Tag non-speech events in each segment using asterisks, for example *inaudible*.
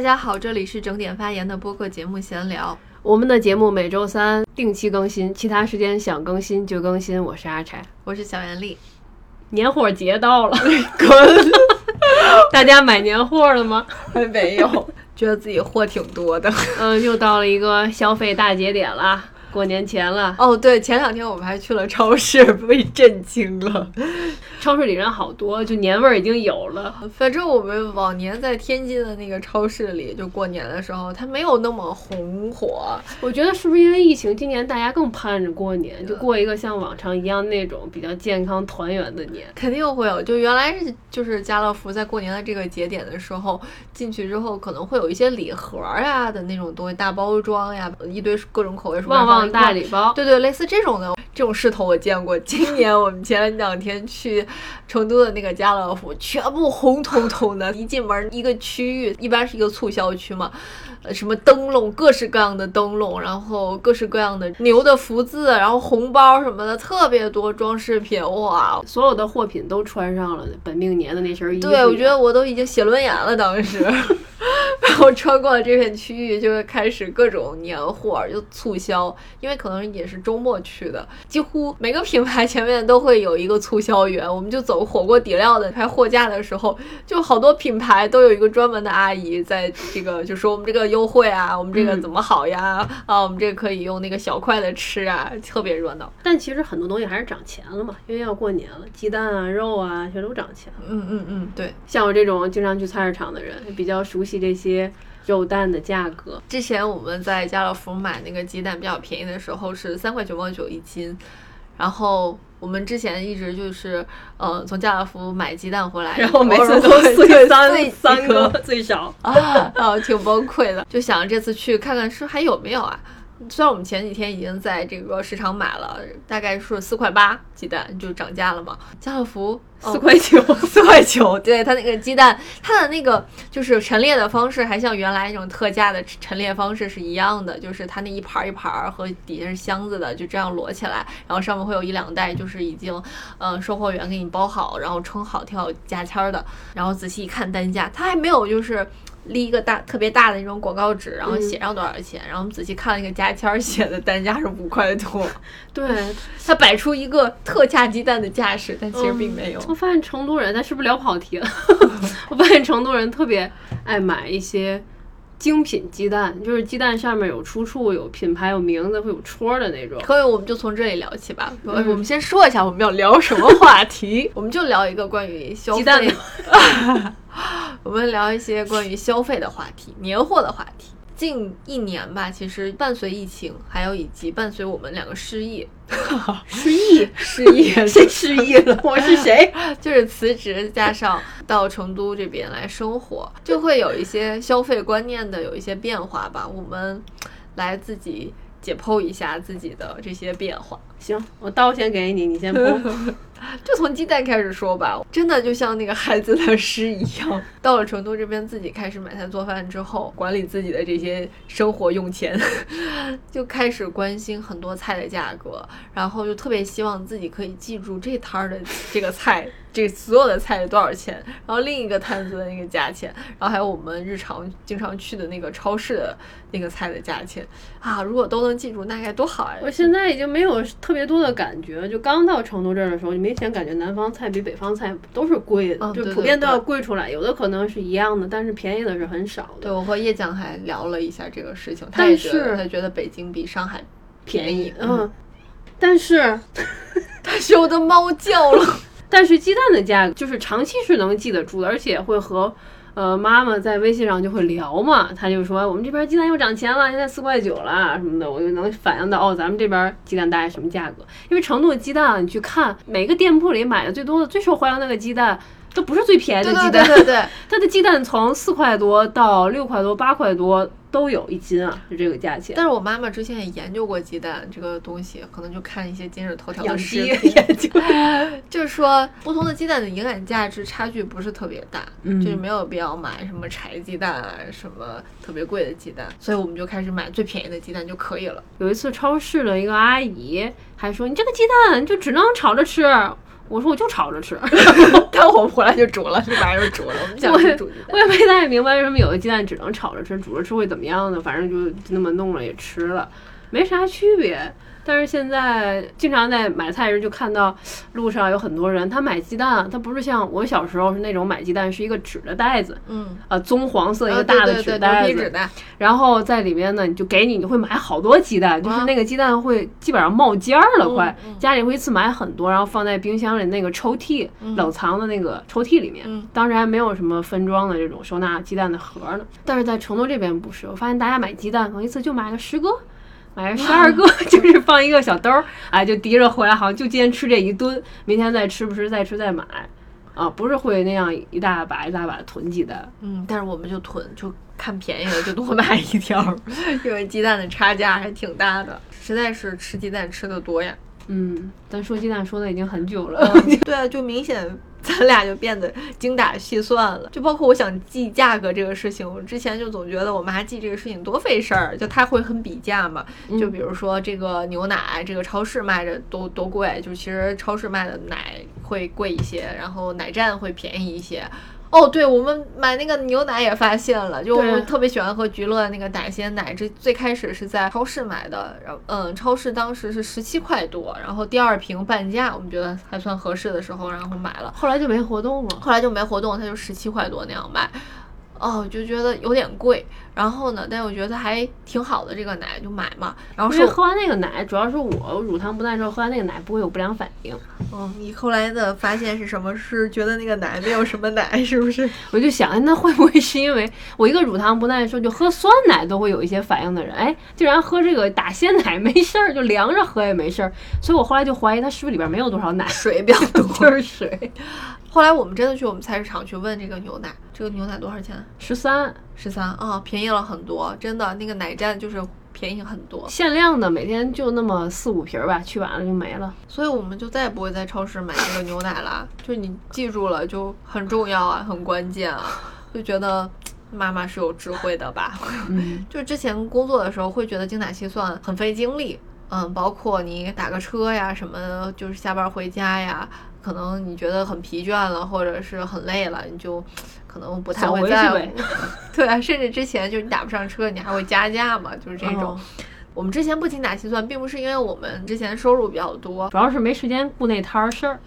大家好，这里是整点发言的播客节目闲聊。我们的节目每周三定期更新，其他时间想更新就更新。我是阿柴，我是小袁丽。年货节到了，*laughs* 滚！大家买年货了吗？还 *laughs* 没有，觉得自己货挺多的。嗯，又到了一个消费大节点了。过年前了哦，对，前两天我们还去了超市，被震惊了。*laughs* 超市里人好多，就年味儿已经有了。反正我们往年在天津的那个超市里，就过年的时候，它没有那么红火。我觉得是不是因为疫情，今年大家更盼着过年，就过一个像往常一样那种比较健康团圆的年。肯定会有，就原来是就是家乐福在过年的这个节点的时候进去之后，可能会有一些礼盒呀的那种东西，大包装呀，一堆各种口味，旺旺大礼包。对对，类似这种的这种势头我见过。今年我们前两天去。成都的那个家乐福全部红彤彤的，一进门一个区域，一般是一个促销区嘛，呃，什么灯笼，各式各样的灯笼，然后各式各样的牛的福字，然后红包什么的，特别多装饰品，哇，所有的货品都穿上了本命年的那身衣服。对，我觉得我都已经写轮眼了，当时。*laughs* 然后穿过了这片区域，就会开始各种年货就促销，因为可能也是周末去的，几乎每个品牌前面都会有一个促销员。我们就走火锅底料的拍货架的时候，就好多品牌都有一个专门的阿姨在这个就说我们这个优惠啊，我们这个怎么好呀？啊，我们这个可以用那个小筷子吃啊，特别热闹。但其实很多东西还是涨钱了嘛，因为要过年了，鸡蛋啊、肉啊全都涨钱。嗯嗯嗯，对，像我这种经常去菜市场的人，比较熟悉这些。些肉蛋的价格，之前我们在家乐福买那个鸡蛋比较便宜的时候是三块九毛九一斤，然后我们之前一直就是呃从家乐福买鸡蛋回来，然后每次都碎三三颗最少啊啊挺崩溃的，就想这次去看看是还有没有啊。虽然我们前几天已经在这个市场买了，大概是四块八鸡蛋就涨价了嘛。家乐福四块九，四块九。*laughs* 对它那个鸡蛋，它的那个就是陈列的方式，还像原来那种特价的陈列方式是一样的，就是它那一盘一盘和底下是箱子的，就这样摞起来，然后上面会有一两袋，就是已经嗯售货员给你包好，然后称好挑价签的，然后仔细一看单价，它还没有就是。立一个大特别大的那种广告纸，然后写上多少钱，然后我们仔细看了一个价签，写的单价是五块多。*laughs* 对，他摆出一个特价鸡蛋的架势，但其实并没有。我发现成都人，咱是不是聊跑题了？*laughs* 我发现成都人特别爱买一些精品鸡蛋，就是鸡蛋上面有出处、有品牌、有名字、会有戳的那种。可以，我们就从这里聊起吧。我们先说一下我们要聊什么话题，*laughs* 我们就聊一个关于消费鸡蛋。*laughs* 我们聊一些关于消费的话题，年货的话题。近一年吧，其实伴随疫情，还有以及伴随我们两个失忆，*laughs* 失忆，*laughs* 失忆，*laughs* 谁失忆了？我是谁？就是辞职加上到成都这边来生活，就会有一些消费观念的有一些变化吧。我们来自己解剖一下自己的这些变化。行，我刀先给你，你先剖。*laughs* 就从鸡蛋开始说吧，真的就像那个孩子的诗一样。到了成都这边，自己开始买菜做饭之后，管理自己的这些生活用钱，*laughs* 就开始关心很多菜的价格，然后就特别希望自己可以记住这摊儿的这个菜。这所有的菜是多少钱？然后另一个摊子的那个价钱，然后还有我们日常经常去的那个超市的那个菜的价钱啊！如果都能记住，那该多好呀！我现在已经没有特别多的感觉，就刚到成都这儿的时候，你明显感觉南方菜比北方菜都是贵的，就普遍都要贵出来。有的可能是一样的，但是便宜的是很少的。对我和叶酱还聊了一下这个事情，他也觉得他觉得北京比上海便宜。嗯，但是，但是我的猫叫了。但是鸡蛋的价格就是长期是能记得住的，而且会和，呃，妈妈在微信上就会聊嘛，她就说我们这边鸡蛋又涨钱了，现在四块九了什么的，我就能反映到哦，咱们这边鸡蛋大概什么价格？因为成都的鸡蛋，你去看每个店铺里买的最多的、最受欢迎那个鸡蛋。都不是最便宜的鸡蛋，对对对，*laughs* 它的鸡蛋从四块多到六块多、八块多都有一斤啊，就这个价钱。但是我妈妈之前也研究过鸡蛋这个东西，可能就看一些今日头条的视频，研究，就是说不同的鸡蛋的营养价值差距不是特别大，就是没有必要买什么柴鸡蛋啊，什么特别贵的鸡蛋，所以我们就开始买最便宜的鸡蛋就可以了。有一次超市的一个阿姨还说：“你这个鸡蛋就只能炒着吃。”我说我就炒着吃，*laughs* 然后我们回来就煮了，立马就煮了。我们想吃煮鸡蛋。我也没太明白为什么有的鸡蛋只能炒着吃，煮着吃会怎么样呢？反正就那么弄了也吃了，没啥区别。但是现在经常在买菜时就看到路上有很多人，他买鸡蛋，他不是像我小时候是那种买鸡蛋是一个纸的袋子，嗯，啊，棕黄色一个呃大的纸袋子，然后在里面呢，你就给你，你会买好多鸡蛋，就是那个鸡蛋会基本上冒尖儿了，快、家里会一次买很多，然后放在冰箱里那个抽屉、冷藏的那个抽屉里面。嗯当时还没有什么分装的这种收纳鸡蛋的盒呢。但是在成都这边不是，我发现大家买鸡蛋可能一次就买个十个。买个十二个，*laughs* 就是放一个小兜儿，哎，就提着回来，好像就今天吃这一顿，明天再吃不吃再吃再买，啊，不是会那样一大把一大把囤鸡蛋。嗯，但是我们就囤，就看便宜了就多买一条，*laughs* 因为鸡蛋的差价还挺大的，实在是吃鸡蛋吃的多呀。嗯，咱说鸡蛋说的已经很久了。对啊，就明显咱俩就变得精打细算了。就包括我想记价格这个事情，我之前就总觉得我妈记这个事情多费事儿，就她会很比价嘛。就比如说这个牛奶，这个超市卖着多多贵，就其实超市卖的奶会贵一些，然后奶站会便宜一些。哦，对，我们买那个牛奶也发现了，就我们特别喜欢喝菊乐那个奶鲜奶，这最开始是在超市买的，然后嗯，超市当时是十七块多，然后第二瓶半价，我们觉得还算合适的时候，然后买了，后来就没活动了。后来就没活动，它就十七块多那样卖。哦，就觉得有点贵，然后呢，但我觉得还挺好的这个奶，就买嘛。然后是因为喝完那个奶，主要是我乳糖不耐受，喝完那个奶不会有不良反应。嗯，你后来的发现是什么？是觉得那个奶没有什么奶，是不是？*laughs* 我就想，哎，那会不会是因为我一个乳糖不耐受，就喝酸奶都会有一些反应的人，哎，竟然喝这个打鲜奶没事儿，就凉着喝也没事儿。所以我后来就怀疑它是不是里边没有多少奶，水比较多。*laughs* 就是水。后来我们真的去我们菜市场去问这个牛奶，这个牛奶多少钱？十三十三啊，便宜了很多，真的那个奶站就是便宜很多，限量的，每天就那么四五瓶儿吧，去晚了就没了。所以我们就再也不会在超市买这个牛奶啦。就你记住了，就很重要啊，很关键啊，就觉得。妈妈是有智慧的吧？嗯，*laughs* 就之前工作的时候会觉得精打细算很费精力，嗯，包括你打个车呀什么的，就是下班回家呀，可能你觉得很疲倦了，或者是很累了，你就可能不太会在乎。*laughs* 对啊，甚至之前就是你打不上车，你还会加价嘛，就是这种。哦我们之前不精打细算，并不是因为我们之前收入比较多，主要是没时间顾那摊儿事儿。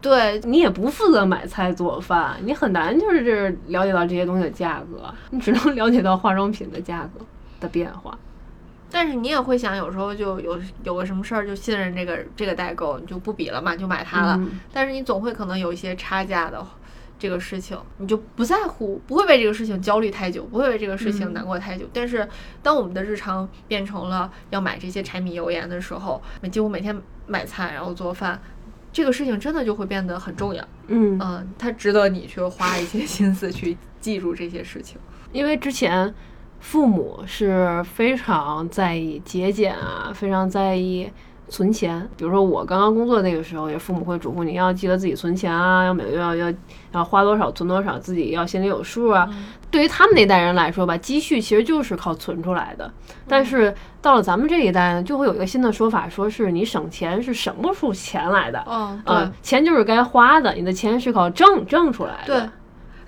对，你也不负责买菜做饭，你很难就是了解到这些东西的价格，你只能 *laughs* 了解到化妆品的价格的变化。但是你也会想，有时候就有有个什么事儿就信任这个这个代购，你就不比了嘛，就买它了。嗯但是你总会可能有一些差价的这个事情，你就不在乎，不会为这个事情焦虑太久，不会为这个事情嗯难过太久。但是当我们的日常变成了要买这些柴米油盐的时候，几乎每天买菜然后做饭，这个事情真的就会变得很重要。嗯，嗯，它值得你去花一些 *laughs* 心思去记住这些事情。因为之前父母是非常在意节俭啊，非常在意存钱。比如说我刚刚工作那个时候，也父母会嘱咐你要记得自己存钱啊，要每个月要要要花多少存多少，自己要心里有数啊。对于他们那代人来说吧，积蓄其实就是靠存出来的。但是到了咱们这一代呢，就会有一个新的说法，说是你省钱是省不出钱来的。嗯，嗯，钱就是该花的，你的钱是靠挣挣出来的。对。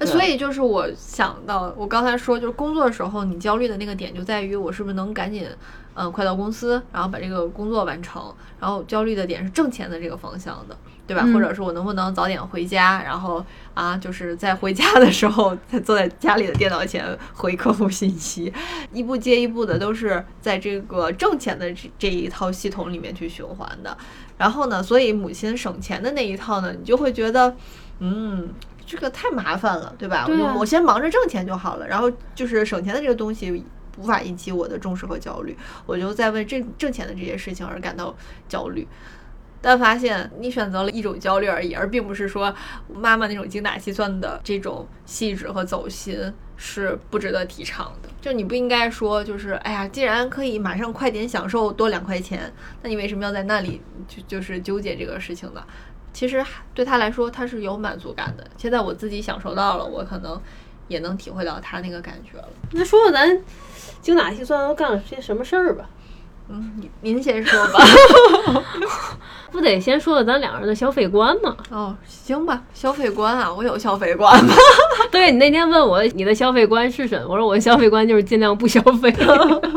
所以就是我想到，我刚才说，就是工作的时候，你焦虑的那个点就在于我是不是能赶紧，嗯、快到公司，然后把这个工作完成。然后焦虑的点是挣钱的这个方向的，对吧？嗯或者是我能不能早点回家，然后啊，就是在回家的时候，再坐在家里的电脑前回客户信息，一步接一步的都是在这个挣钱的这这一套系统里面去循环的。然后呢，所以母亲省钱的那一套呢，你就会觉得，嗯，这个太麻烦了，对吧？对啊我我先忙着挣钱就好了，然后就是省钱的这个东西无法引起我的重视和焦虑，我就在为挣挣钱的这些事情而感到焦虑。但发现你选择了一种焦虑而已，而并不是说妈妈那种精打细算的这种细致和走心是不值得提倡的。就你不应该说，就是哎呀，既然可以马上快点享受多两块钱，那你为什么要在那里就就是纠结这个事情呢？其实对他来说，他是有满足感的。现在我自己享受到了，我可能也能体会到他那个感觉了。那说说咱精打细算都干了些什么事儿吧？嗯，您您先说吧。*laughs* 不得先说说咱两人的消费观吗？哦，行吧，消费观啊，我有消费观吗？*laughs* 对你那天问我你的消费观是什么，我说我的消费观就是尽量不消费。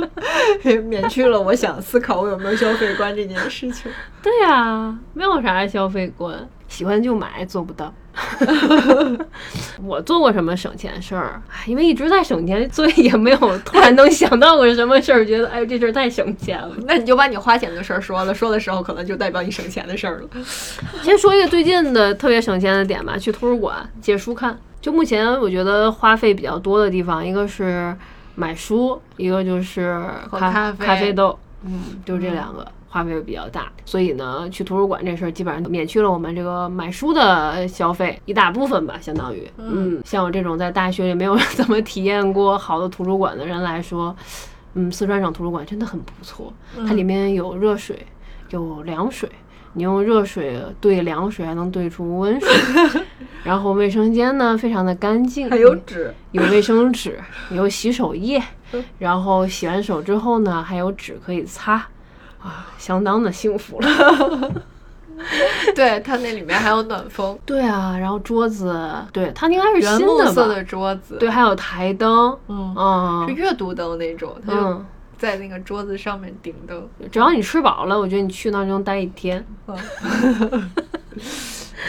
*laughs* 免去了我想思考我有没有消费观这件事情。对呀、没有啥消费观，喜欢就买，做不到。*laughs* 我做过什么省钱事儿？唉因为一直在省钱，所以也没有突然能想到过什么事儿，觉得哎呦这事儿太省钱了。*laughs* 那你就把你花钱的事儿说了，说的时候可能就代表你省钱的事儿了。*laughs* 先说一个最近的特别省钱的点吧，去图书馆借书看。就目前我觉得花费比较多的地方，一个是买书，一个就是咖咖啡咖啡豆，嗯，就这两个。花费比较大，所以呢，去图书馆这事儿基本上免去了我们这个买书的消费一大部分吧，相当于，嗯，像我这种在大学里没有 *laughs* 怎么体验过好的图书馆的人来说，嗯，四川省图书馆真的很不错，它里面有热水，有凉水，你用热水兑凉水还能兑出温水，*laughs* 然后卫生间呢非常的干净，还有纸，有卫生纸，有洗手液，然后洗完手之后呢还有纸可以擦，啊，相当的幸福了。*laughs* 对，它那里面还有暖风，对啊，然后桌子，对，它应该是原新的色的桌子，对，，还有台灯，嗯，嗯是阅读灯那种，它就嗯，在那个桌子上面顶灯。只要你吃饱了，我觉得你去那儿就能待一天。*laughs*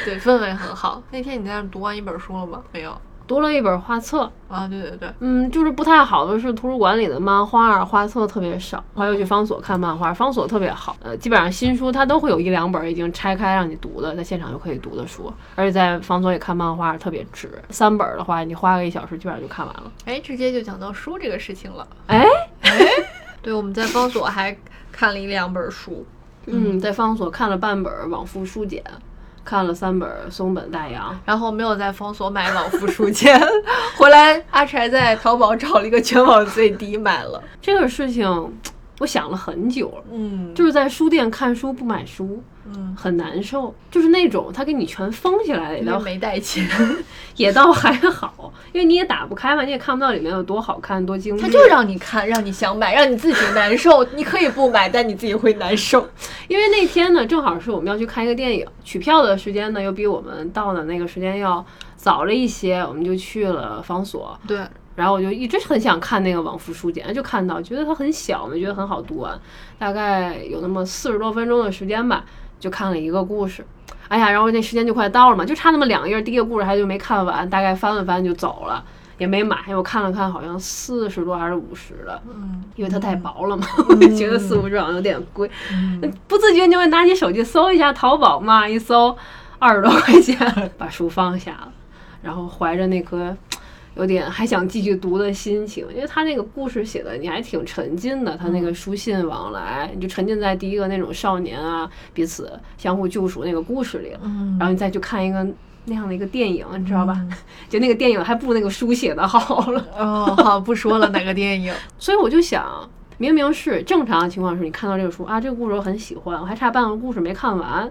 对，氛围很好。那天你在那读完一本书了吗？没有。读了一本画册，啊，对对对，嗯，就是不太好的是图书馆里的漫画儿画册特别少，后来又去方所看漫画，方所特别好，呃，基本上新书它都会有一两本已经拆开让你读的，在现场就可以读的书，而且在方所里看漫画特别值，三本儿的话你花个一小时基本上就看完了。哎，直接就讲到书这个事情了。哎，*laughs* 对，我们在方所还看了一两本书。嗯，在方所看了半本儿《往复书简》，看了三本儿《松本大洋》，然后没有在方所买老夫书签，*laughs* 回来阿柴在淘宝找了一个全网最低买了。这个事情我想了很久。嗯，就是在书店看书不买书，嗯，很难受。就是那种他给你全封起来了，也倒没带钱，*laughs* 也倒还好，因为你也打不开嘛，你也看不到里面有多好看、多精致。他就让你看，让你想买，让你自己难受。你可以不买，但你自己会难受。*laughs* 因为那天呢，正好是我们要去看一个电影，取票的时间呢又比我们到的那个时间要早了一些，我们就去了方所。对，然后我就一直很想看那个《往复书简》，就看到觉得它很小嘛，觉得很好读完，大概有那么四十多分钟的时间吧，就看了一个故事。哎呀，然后那时间就快到了嘛，就差那么两页，第一个故事还就没看完，大概翻了翻就走了，也没买。我看了看，好像四十多还是五十的，嗯，因为它太薄了嘛，我就觉得四五十好像有点贵，不自觉你就会拿起手机搜一下淘宝嘛，一搜二十多块钱，*laughs* 把书放下了，然后怀着那颗有点还想继续读的心情，因为他那个故事写的你还挺沉浸的，他那个书信往来，你就沉浸在第一个那种少年啊彼此相互救赎那个故事里了，嗯然后你再去看一个那样的一个电影，你知道吧？就那个电影还不如那个书写的好了。哦，好，不说了，哪个电影？*laughs* 所以我就想，明明是正常的情况是你看到这个书啊，这个故事我很喜欢，我还差半个故事没看完，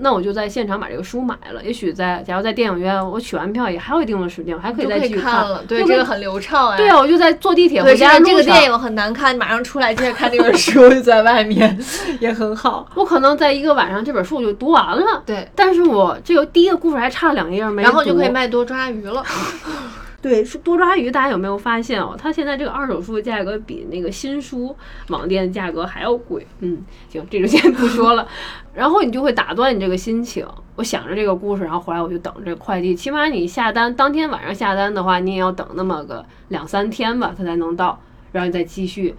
那我就在现场把这个书买了。也许在假如在电影院我取完票也还有一定的时间，我还可以再继续看了，对，这个很流畅哎。对啊，我就在坐地铁对，回这个这个电影很难看，马上出来接着看这本书，*laughs* 就在外面也很好。我可能在一个晚上这本书我就读完了。对，但是我这个第一个故事还差两页没读，然后就可以卖多抓鱼了。*laughs* 对，是多抓鱼，大家有没有发现哦？它现在这个二手书的价格比那个新书网店的价格还要贵。嗯，行，这就先不说了。*laughs* 然后你就会打断你这个心情。我想着这个故事，然后回来我就等这快递。起码你下单当天晚上下单的话，你也要等那么个两三天吧，它才能到。然后你再继续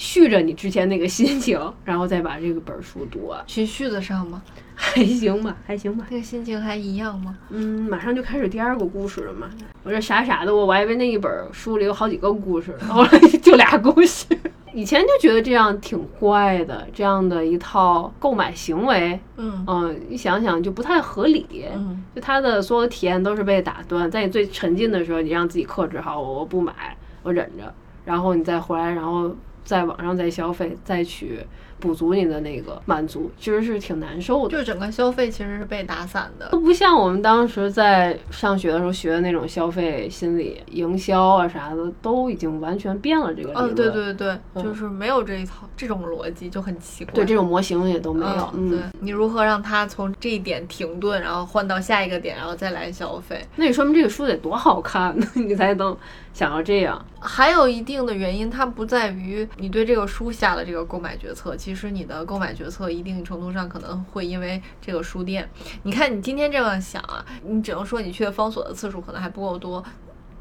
续着你之前那个心情，*laughs* 然后再把这个本儿书读完，去续得上吗？还行吧，还行吧。那个心情还一样吗？嗯，马上就开始第二个故事了嘛。我这傻傻的，我我还以为那一本书里有好几个故事，*laughs* 后来就俩故事。以前就觉得这样挺怪的，这样的一套购买行为，嗯嗯，一想想就不太合理。嗯就他的所有体验都是被打断，在你最沉浸的时候，你让自己克制好，我我不买，我忍着，然后你再回来，然后在网上再消费，再去补足你的那个满足，其实是挺难受的。就整个消费其实是被打散的。都不像我们当时在上学的时候学的那种消费心理、营销啊啥的，都已经完全变了这个。嗯，对对对，嗯就是没有这一套这种逻辑就很奇怪。对这种模型也都没有。嗯，对嗯，你如何让他从这一点停顿，然后换到下一个点，然后再来消费？那你说明这个书得多好看呢，*laughs* 你才能想要这样。还有一定的原因，它不在于你对这个书下了这个购买决策，其实你的购买决策一定程度上可能会因为这个书店。你看你今天这样想啊，你只能说你去的方所的次数可能还不够多。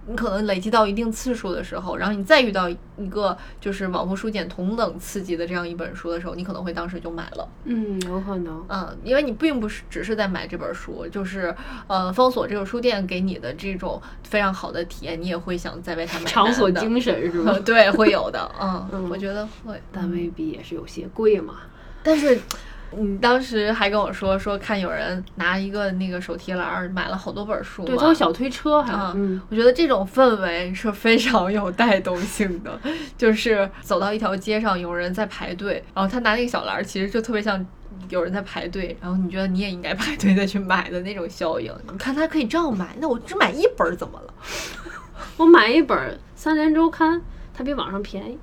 你可能累积到一定次数的时候，然后你再遇到一个就是往复书简同等刺激的这样一本书的时候，你可能会当时就买了。嗯，有可能。嗯，因为你并不是只是在买这本书，就是呃，封锁这个书店给你的这种非常好的体验，你也会想再为它买场所精神是吧？呃 *laughs* 对，会有的，嗯，嗯我觉得会。但未必也是有些贵嘛。但 *laughs* 是你当时还跟我说，说看有人拿一个那个手提篮儿买了好多本书，对，他有小推车还，嗯嗯，我觉得这种氛围是非常有带动性的，*laughs* 就是走到一条街上，有人在排队，然后他拿那个小篮儿，其实就特别像。有人在排队，然后你觉得你也应该排队再去买的那种效应。你看他可以这样买，那我只买一本儿怎么了？*laughs* 我买一本《三联周刊》，它比网上便宜。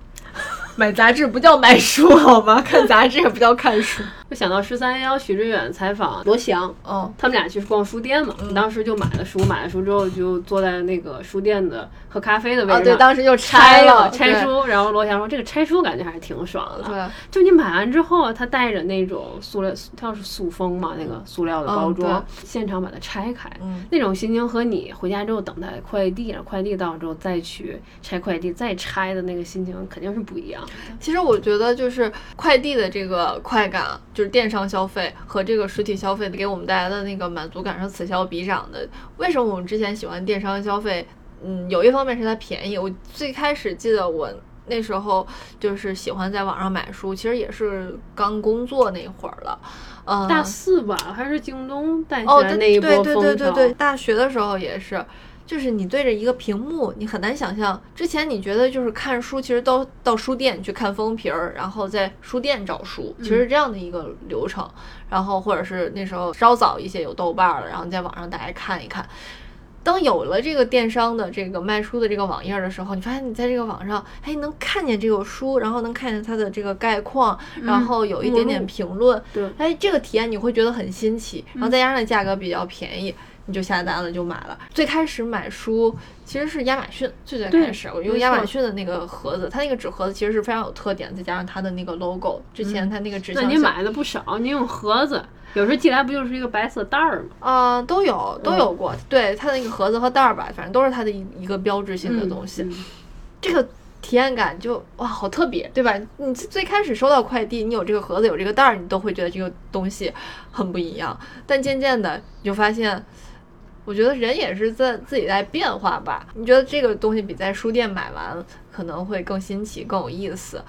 买杂志不叫买书好吗？看杂志也不叫看书。就想到十三幺许知远采访罗翔，哦，他们俩去逛书店嘛，嗯当时就买了书，买了书之后就坐在那个书店的喝咖啡的位啊，对，置上。当时就拆了对拆书，然后罗翔说：“这个拆书感觉还是挺爽的。”对，就你买完之后，他带着那种塑料，它是塑封嘛，那个塑料的包装，现场把它拆开，嗯那种心情和你回家之后等待快递，然后快递到之后再去拆快递，再拆的那个心情肯定是不一样的。其实我觉得就是快递的这个快感，就是电商消费和这个实体消费给我们带来的那个满足感是此消彼长的。为什么我们之前喜欢电商消费？嗯，有一方面是它便宜。我最开始记得我那时候就是喜欢在网上买书，其实也是刚工作那会儿了。嗯，大四吧，还是京东带起来那一波对对风潮。对对对，大学的时候也是，就是你对着一个屏幕，你很难想象。之前你觉得就是看书，其实都到书店去看封皮儿，然后在书店找书，其实是这样的一个流程。然后或者是那时候稍早一些有豆瓣儿了，然后你在网上大家看一看。当有了这个电商的这个卖书的这个网页儿的时候，你发现你在这个网上，哎，能看见这个书，然后能看见它的这个概况，然后有一点点评论，对哎，这个体验你会觉得很新奇，然后再加上价格比较便宜，你就下单了就买了。最开始买书其实是亚马逊，最最开始我用亚马逊的那个盒子，它那个纸盒子其实是非常有特点，再加上它的那个 logo，之前它那个纸那你买的不少，你用盒子，有时候寄来不就是一个白色袋儿吗？啊、都有都嗯有过，对它的那个盒子和袋儿吧，反正都是它的一一个标志性的东西。嗯这个体验感就哇，好特别，对吧？你最开始收到快递，你有这个盒子，有这个袋儿，你都会觉得这个东西很不一样。但渐渐的，你就发现，我觉得人也是在自己在变化吧。你觉得这个东西比在书店买完可能会更新奇、更有意思。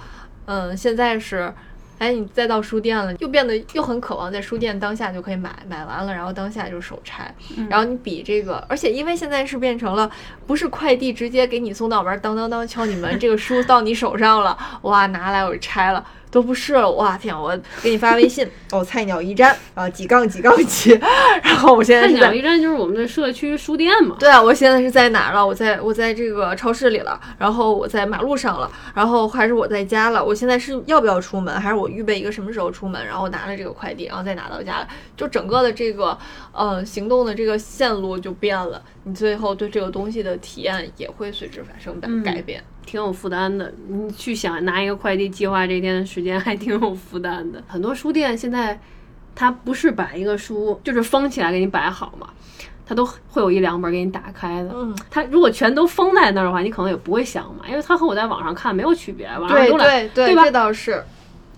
嗯，现在是。哎，你再到书店了，又变得又很渴望在书店当下就可以买，买完了然后当下就手拆，然后你比这个，而且因为现在是变成了不是快递直接给你送到门，当当当敲你门，这个书到你手上了，哇，拿来我就拆了。都不是了，哇天！我给你发微信，*laughs* 哦，菜鸟驿站啊，几杠几杠几，*laughs* 然后我现在菜鸟驿站就是我们的社区书店嘛。对啊，我现在是在哪儿了？我在我在这个超市里了，然后我在马路上了，然后还是我在家了。我现在是要不要出门，还是我预备一个什么时候出门，然后拿了这个快递，然后再拿到家了？就整个的这个呃行动的这个线路就变了，你最后对这个东西的体验也会随之发生改嗯改变。挺有负担的。你去想拿一个快递计划这天的时间，还挺有负担的。很多书店现在，它不是把一个书就是封起来给你摆好嘛，它都会有一两本给你打开的。嗯，它如果全都封在那儿的话，你可能也不会想买，因为它和我在网上看没有区别，网上对都来对对吧这倒是。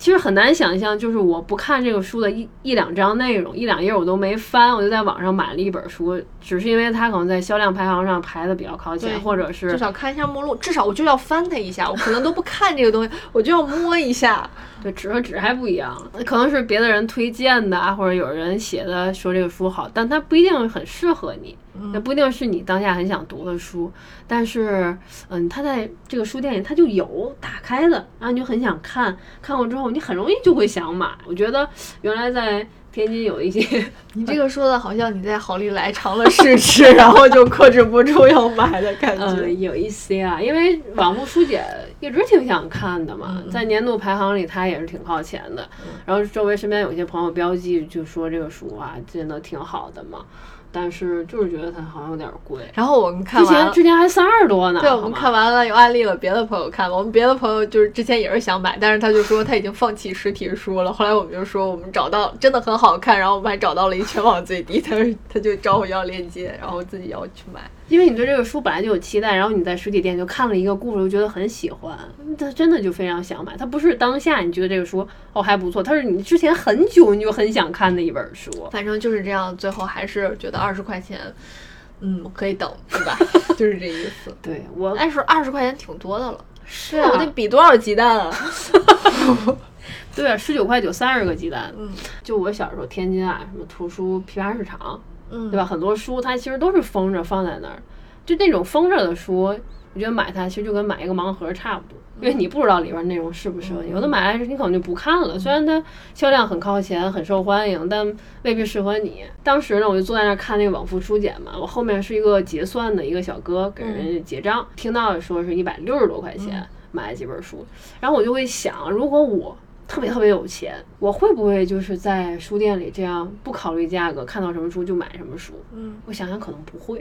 其实很难想象，就是我不看这个书的一一两章内容，一两页我都没翻，我就在网上买了一本书，只是因为它可能在销量排行上排的比较靠前，或者是至少看一下目录，至少我就要翻它一下，我可能都不看这个东西，我就要摸一下。对纸和纸还不一样，可能是别的人推荐的啊，或者有人写的说这个书好，但它不一定很适合你。那不一定是你当下很想读的书，但是，嗯，它在这个书店里它就有打开的，然后你就很想看，看过之后你很容易就会想买。我觉得原来在天津有一些，*laughs* 你这个说的好像你在好利来尝了试吃，*laughs* 然后就克制不住要买的感觉。嗯，有一些啊，因为往复书姐一直挺想看的嘛，在年度排行里她也是挺靠前的。然后周围身边有些朋友标记就说这个书啊，真的挺好的嘛。但是就是觉得它好像有点贵。然后我们看完之前之前还三十多呢。对，我们看完了有案例了别的朋友看。我们别的朋友就是之前也是想买，但是他就说他已经放弃实体书了。后来我们就说我们找到真的很好看，然后我们还找到了一全网最低，他说他就找我要链接，然后自己要去买。因为你对这个书本来就有期待，然后你在实体店就看了一个故事，就觉得很喜欢，他真的就非常想买。它不是当下你觉得这个书哦还不错，它是你之前很久你就很想看的一本书。反正就是这样，最后还是觉得二十块钱，嗯，可以等，对吧？*laughs* 就是这意思。对我，那时候二十块钱挺多的了。是啊，我得比多少鸡蛋啊？*laughs* 对啊，十九块九三十个鸡蛋。嗯，就我小时候天津啊，什么图书批发市场。嗯，对吧？很多书它其实都是封着放在那儿，就那种封着的书，我觉得买它其实就跟买一个盲盒差不多，因为你不知道里边内容适不适合你。有的买来你可能就不看了，虽然它销量很靠前，很受欢迎，但未必适合你。当时呢，我就坐在那儿看那个往复书简嘛，我后面是一个结算的一个小哥给人结账，听到说是一百六十多块钱买了几本书，然后我就会想，如果我。特别特别有钱，我会不会就是在书店里这样不考虑价格，看到什么书就买什么书？嗯，我想想可能不会，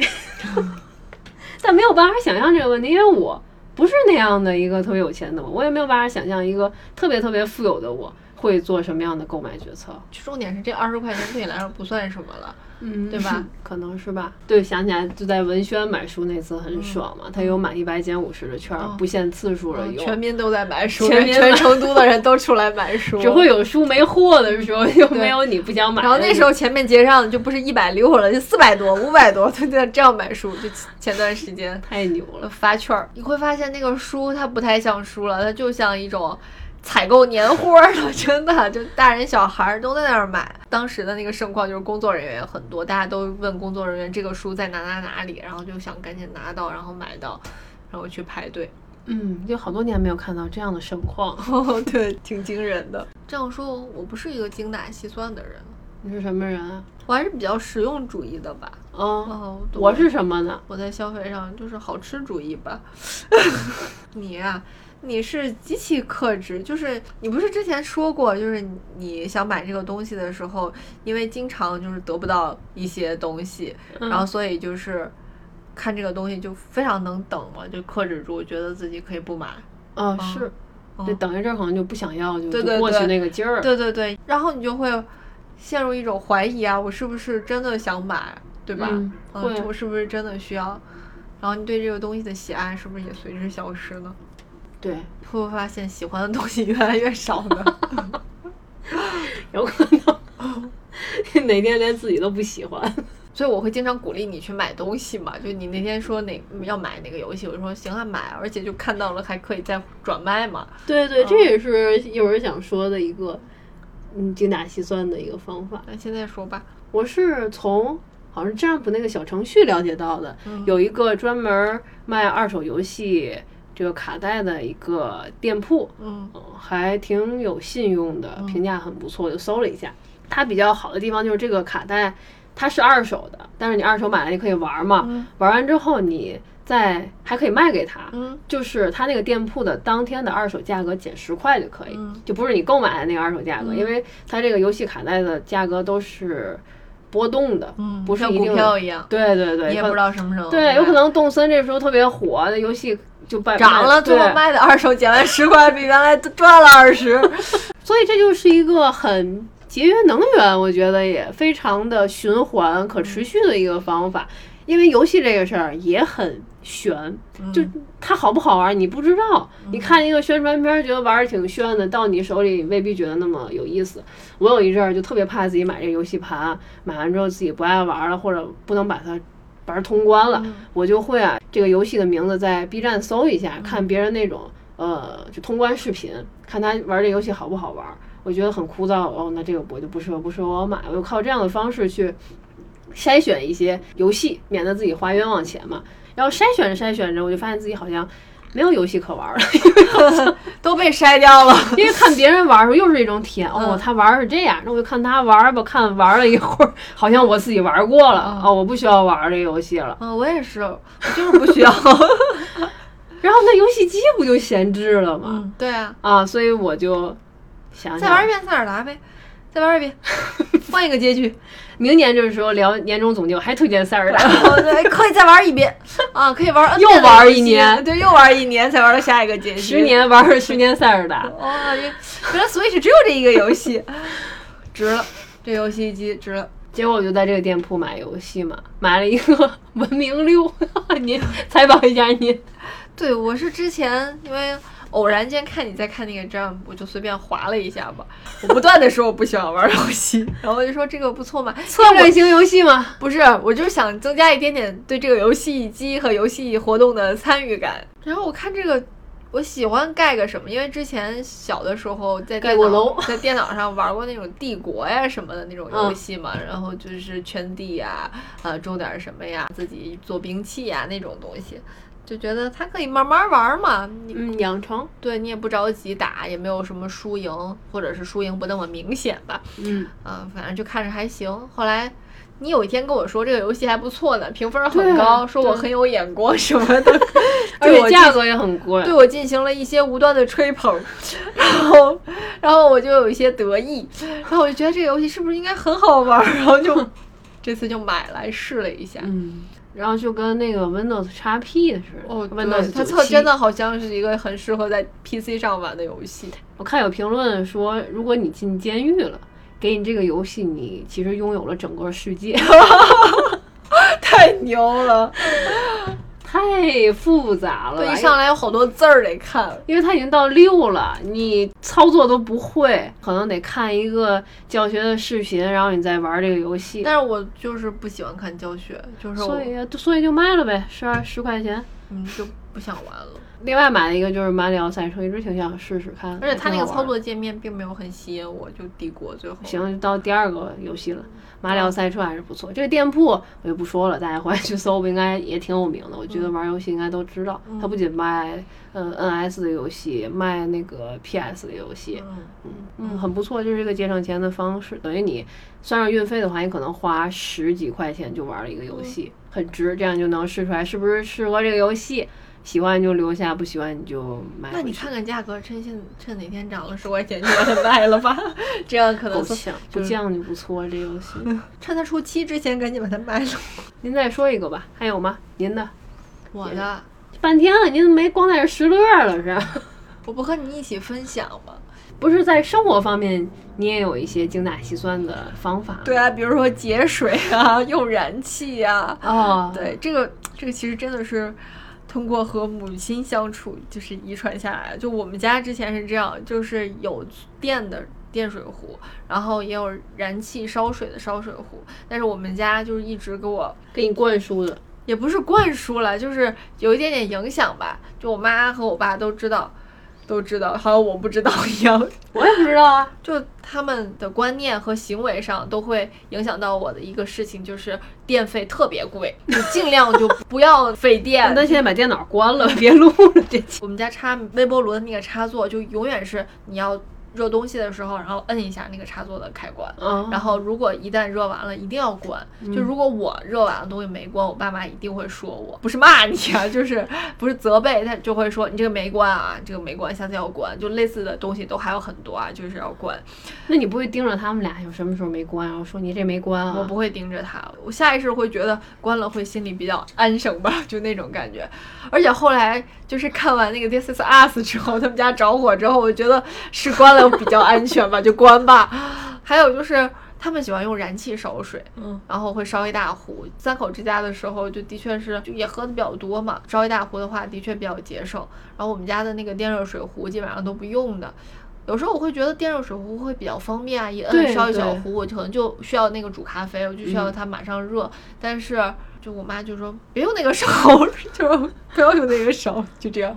*laughs* 但没有办法想象这个问题，因为我不是那样的一个特别有钱的我，我也没有办法想象一个特别特别富有的我会做什么样的购买决策。重点是这二十块钱对你来说不算什么了。嗯，对吧？*laughs* 可能是吧。对，想起来就在文轩买书那次很爽嘛，他有满一百减五十的券，不限次数了，全民都在买书，全全成都的人都出来买书，只会有书没货的时候，又没有你不想买。然后那时候前面结账就不是一百六了，就四百多、五百多，就在这样买书。就前段时间太牛了，发券儿，你会发现那个书它不太像书了，它就像一种。采购年货了，*laughs* 真的就大人小孩都在那儿买。当时的那个盛况就是工作人员很多，大家都问工作人员这个书在哪哪哪里，然后就想赶紧拿到，然后买到，然后去排队。嗯，就好多年没有看到这样的盛况，*laughs* 对，挺惊人的。这样说，我不是一个精打细算的人。你是什么人啊？我还是比较实用主义的吧。哦，我是什么呢？我在消费上就是好吃主义吧。*laughs* 你呀。你是极其克制，就是你不是之前说过，就是你想买这个东西的时候，因为经常就是得不到一些东西，然后所以就是看这个东西就非常能等嘛，就克制住，觉得自己可以不买。啊，是，就等一阵可能就不想要，就就过去那个劲儿。对对对，然后你就会陷入一种怀疑啊，我是不是真的想买，对吧？嗯，我是不是真的需要？然后你对这个东西的喜爱是不是也随之消失呢？对，会不会发现喜欢的东西越来越少呢？*laughs* 有可能，哪天连自己都不喜欢。所以我会经常鼓励你去买东西嘛。就你那天说哪要买哪个游戏，我说行啊买，而且就看到了还可以再转卖嘛。对对，这也是一会儿想说的一个嗯精打细算的一个方法。那现在说吧，我是从好像 Jump 那个小程序了解到的，有一个专门卖二手游戏。这个卡带的一个店铺，嗯，还挺有信用的，评价很不错，就搜了一下。它比较好的地方就是这个卡带，它是二手的，但是你二手买了你可以玩嘛，玩完之后你再还可以卖给他，嗯，就是他那个店铺的当天的二手价格减十块就可以，就不是你购买的那个二手价格，因为它这个游戏卡带的价格都是波动的，嗯，不是像股票一样，对对对，你也不知道什么时候，对，有可能动森这时候特别火那游戏。就涨了，最后卖的二手减完十块，比原来赚了二十，*laughs* 所以这就是一个很节约能源，我觉得也非常的循环可持续的一个方法。因为游戏这个事儿也很悬，就它好不好玩你不知道。你看一个宣传片，觉得玩儿挺炫的，到你手里未必觉得那么有意思。我有一阵儿就特别怕自己买这个游戏盘，买完之后自己不爱玩了，或者不能把它。玩通关了，我就会啊，这个游戏的名字在 B 站搜一下，看别人那种呃，就通关视频，看他玩这游戏好不好玩。我觉得很枯燥哦，那这个我就不适合，不适合我买。我就靠这样的方式去筛选一些游戏，免得自己花冤枉钱嘛。然后筛选着筛选着，我就发现自己好像没有游戏可玩了，*laughs* 都被筛掉了。*laughs* 因为看别人玩的时候又是一种体验，哦，嗯他玩儿是这样，那我就看他玩儿吧，看玩了一会儿，好像我自己玩过了，嗯哦，我不需要玩这个游戏了。嗯，我也是，我就是不需要。*laughs* 然后那游戏机不就闲置了吗？嗯，对啊，啊，所以我就想想，再玩一遍塞尔达呗，再玩一遍，换一个结局。明年这个时候聊年终总结，我还推荐塞尔达。哦，对，可以再玩一遍 *laughs* 啊，可以玩又玩一年对，又玩一年才玩到下一个结局。十年玩儿十年塞尔达，哦，原原来 Switch 只有这一个游戏，*laughs* 值了，这游戏机值了。结果我就在这个店铺买游戏嘛，买了一个《文明六》，*laughs* 您采访一下您。对，我是之前因为偶然间看你在看那个 Jump，我就随便划了一下吧。*laughs* 我不断的说我不喜欢玩游戏，*laughs* 然后我就说这个不错嘛，策略型游戏嘛，不是，我就是想增加一点点对这个游戏机和游戏活动的参与感。然后我看这个，我喜欢盖个什么，因为之前小的时候在电脑盖过楼在电脑上玩过那种帝国呀什么的那种游嗯戏嘛，然后就是圈地呀，呃，种点什么呀，自己做兵器呀那种东西。就觉得它可以慢慢玩嘛，你嗯，养成，对你也不着急打，也没有什么输赢，或者是输赢不那么明显吧。嗯，啊，反正就看着还行。后来你有一天跟我说这个游戏还不错呢，评分对很高，说我很有眼光什么的，*laughs* 而且价格也很贵。对我进行了一些无端的吹捧，然后然后我就有一些得意，然后我就觉得这个游戏是不是应该很好玩儿，然后就 *laughs* 这次就买来试了一下。嗯，然后就跟那个 Windows XP 似的。，Windows 它97测真的好像是一个很适合在 PC 上玩的游戏。我看有评论说，如果你进监狱了，给你这个游戏，你其实拥有了整个世界，*laughs* 太牛了！太复杂了。对，一上来有好多字儿得看。因为它已经到六了，你操作都不会，可能得看一个教学的视频，然后你再玩这个游戏。但是我就是不喜欢看教学，就是所以所以就卖了呗，十二十块钱。嗯就不想玩了。另外买了一个就是马里奥赛车，一直挺想试试看，而且它那个操作界面并没有很吸引我，就帝国最后。行，到第二个游戏了。马里奥赛车还是不错，这个店铺我就不说了，大家回来去搜，应该也挺有名的。我觉得玩游戏应该都知道，它不仅卖嗯 NS 的游戏，卖那个 PS 的游戏，嗯，嗯，很不错，就是一个节省钱的方式。等于你算上运费的话，你可能花十几块钱就玩了一个游戏，很值。这样就能试出来是不是适合这个游戏，喜欢就留下，不喜欢你就买。那你看看价格，趁现趁哪天涨了十块钱就把它卖了吧，*laughs* 这样可能够是呛，不降就不错。这游戏，趁它出七之前赶紧把它卖了。*laughs* 您再说一个吧，还有吗？您的我的，半天了，您没光在这拾乐了是？*laughs* 我不和你一起分享吗？不是在生活方面，你也有一些精打细算的方法。对啊，比如说节水啊，用燃气啊，哦，对，这个这个其实真的是通过和母亲相处，就是遗传下来的。就我们家之前是这样，就是有电的电水壶，然后也有燃气烧水的烧水壶，但是我们家就是一直给我。给你灌输的。也不是灌输了，就是有一点点影响吧。就我妈和我爸都知道，都知道，好像我不知道一样。我也不知道啊。*laughs* 就他们的观念和行为上都会影响到我的一个事情，就是电费特别贵，*laughs* 你尽量就不要费电。*laughs* 那现在把电脑关了，别录了这期。我们家插微波炉的那个插座，就永远是你要热东西的时候，然后摁一下那个插座的开关。嗯，然后如果一旦热完了，一定要关。就如果我热完了东西没关，我爸妈一定会说我，不是骂你啊，*laughs* 就是不是责备，他就会说你这个没关啊，这个没关，下次要关。就类似的东西都还有很多啊，就是要关。那你不会盯着他们俩有什么时候没关，然后说你这没关啊？我不会盯着他，我下意识会觉得关了会心里比较安生吧，*laughs* 就那种感觉。而且后来就是看完那个《This Is Us》之后，他们家着火之后，我觉得是关了比较安全吧，就关吧。*laughs* 还有就是他们喜欢用燃气烧水，嗯，然后会烧一大壶。三口之家的时候，就的确是就也喝的比较多嘛，烧一大壶的话，的确比较节省。然后我们家的那个电热水壶基本上都不用的。有时候我会觉得电热水壶会比较方便啊，一摁烧一小壶，我可能就需要那个煮咖啡，我就需要嗯它马上热。但是就我妈就说别用那个勺，*laughs* 就不要用那个勺，就这样，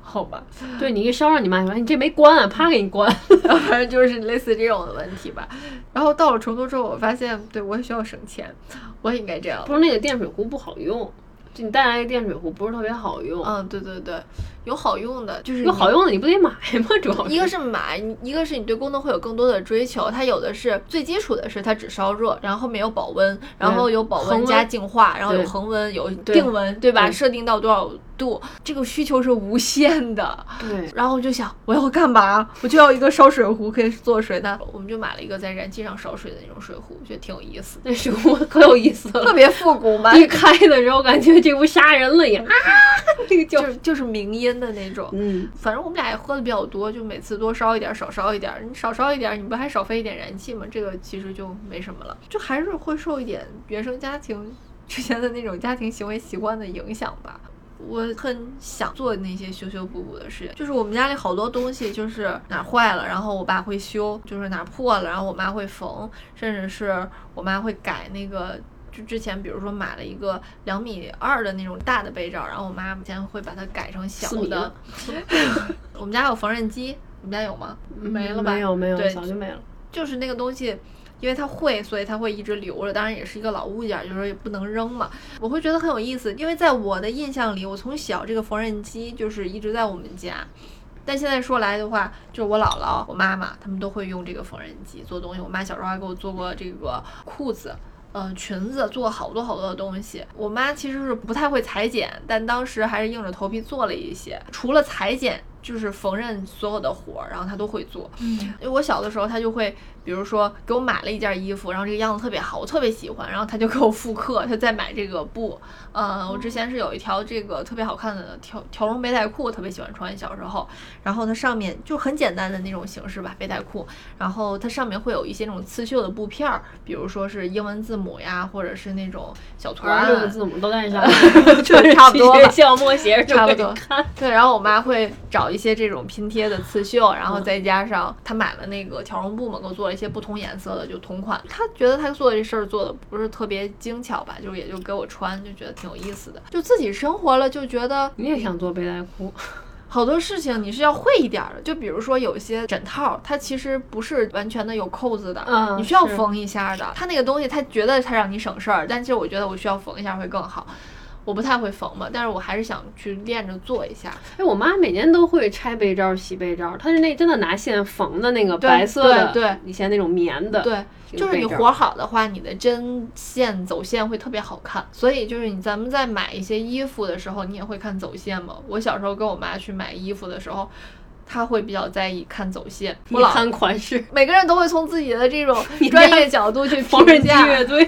好吧。对你一烧，让你妈说你这没关啊，啪给你关。*laughs* 反正就是类似这种的问题吧。然后到了成都之后，我发现对我也需要省钱，我也应该这样。不是那个电水壶不好用，就你带来的电水壶不是特别好用。嗯，对对对，有好用的，就是有好用的你不得买吗？主要一个是买，一个是你对功能会有更多的追求。它有的是最基础的是它只烧热，然后后面有保温，然后有保温加净化，然后有恒温有定温，对吧？设定到多少度，这个需求是无限的。对。*laughs* 然后我就想，我要干嘛？我就要一个烧水壶可以做水那我们就买了一个在燃气上烧水的那种水壶，觉得挺有意思。那水 *laughs* 壶可有意思了，特别复古嘛。*laughs* 一开的时候感觉这不杀人了也啊，这个就是就是鸣音的那种。嗯，反正我们俩也喝的比较多，就每次多烧一点，少烧一点。你少烧一点，你不还少费一点燃气吗？这个其实就没什么了，就还是会受一点原生家庭 *laughs* 之前的那种家庭行为习惯的影响吧。我很想做那些修修补补的事情，就是我们家里好多东西，就是哪坏了，然后我爸会修；就是哪破了，然后我妈会缝，甚至是我妈会改那个。就之前，比如说买了一个两米二的那种大的被罩，然后我妈现在会把它改成小的。我们家有缝纫机，你们家有吗？没了吧？没有没有，对，早就没了。就是那个东西，因为它会，所以它会一直留着。当然也是一个老物件，就是说也不能扔嘛。我会觉得很有意思，因为在我的印象里，我从小这个缝纫机就是一直在我们家。但现在说来的话，就是我姥姥、我妈妈他们都会用这个缝纫机做东西。我妈小时候还给我做过这个裤子。嗯，裙子做好多好多的东西。我妈其实是不太会裁剪，但当时还是硬着头皮做了一些。除了裁剪。就是缝纫所有的活儿，然后她都会做。嗯，因为我小的时候，她就会，比如说给我买了一件衣服，然后这个样子特别好，我特别喜欢，然后他就给我复刻，他再买这个布。嗯，我之前是有一条这个特别好看的条条绒背带裤，特别喜欢穿，小时候。然后它上面就很简单的那种形式吧，背带裤。然后它上面会有一些那种刺绣的布片儿，比如说是英文字母呀，或者是那种小图案。六个字母都带上，*laughs* 就差不多。学校默写差不多。对，然后我妈会找。一些这种拼贴的刺绣，然后再加上她买了那个条绒布嘛，给我做了一些不同颜色的，就同款。他觉得他做的这事儿做的不是特别精巧吧，就也就给我穿，就觉得挺有意思的。就自己生活了，就觉得你也想做背带裤。*laughs* 好多事情你是要会一点的，就比如说有些枕套，它其实不是完全的有扣子的，嗯，你需要缝一下的。他那个东西，他觉得他让你省事儿，但其实我觉得我需要缝一下会更好。我不太会缝嘛，但是我还是想去练着做一下。哎，我妈每年都会拆被罩、洗被罩，她是那真的拿线缝的那个白色的，对，以前那种棉的。对，就是你活好的话，你的针线走线会特别好看。所以就是你咱们在买一些衣服的时候，你也会看走线吗？我小时候跟我妈去买衣服的时候。他会比较在意看走线，一看款式，*laughs* 每个人都会从自己的这种 *laughs* 专业角度去 *laughs* 评价。乐队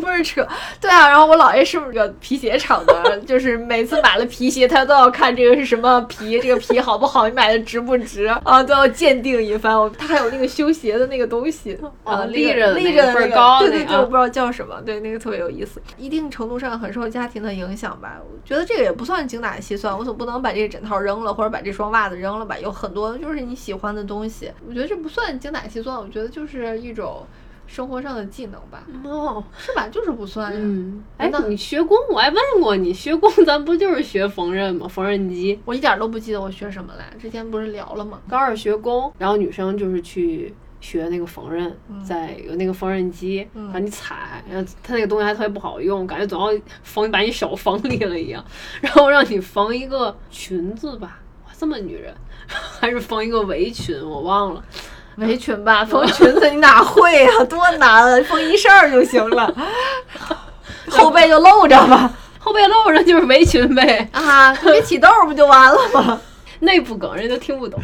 不是扯，对啊。然后我姥爷是不是个皮鞋厂的，就是每次买了皮鞋，他都要看这个是什么皮，这个皮好不好，你买的值不值啊，都要鉴定一番。他还有那个修鞋的那个东西啊，立着立着那个，对对对，我不知道叫什么，对，那个特别有意思。一定程度上很受家庭的影响吧。我觉得这个也不算精打细算，我总不能把这个枕套扔了，或者把这双袜子扔了吧。有很多就是你喜欢的东西，我觉得这不算精打细算，我觉得就是一种生活上的技能吧。哦，是吧？就是不算。嗯，哎，那你学工，我还问过你，学工咱不就是学缝纫吗？缝纫机，我一点都不记得我学什么了。之前不是聊了吗？高二学工，然后女生就是去学那个缝纫，在有那个缝纫机让你踩，然后它那个东西还特别不好用，感觉总要缝把你手缝里了一样，*laughs* 然后让你缝一个裙子吧。哇这么女人，*laughs* 还是缝一个围裙，我忘了，围裙吧，*laughs* 缝裙子你哪会啊？多难啊，缝一身儿就行了，*laughs* 后背就露着吧，后背露着就是围裙呗，啊，别起痘不就完了吗？内部梗人家都听不懂，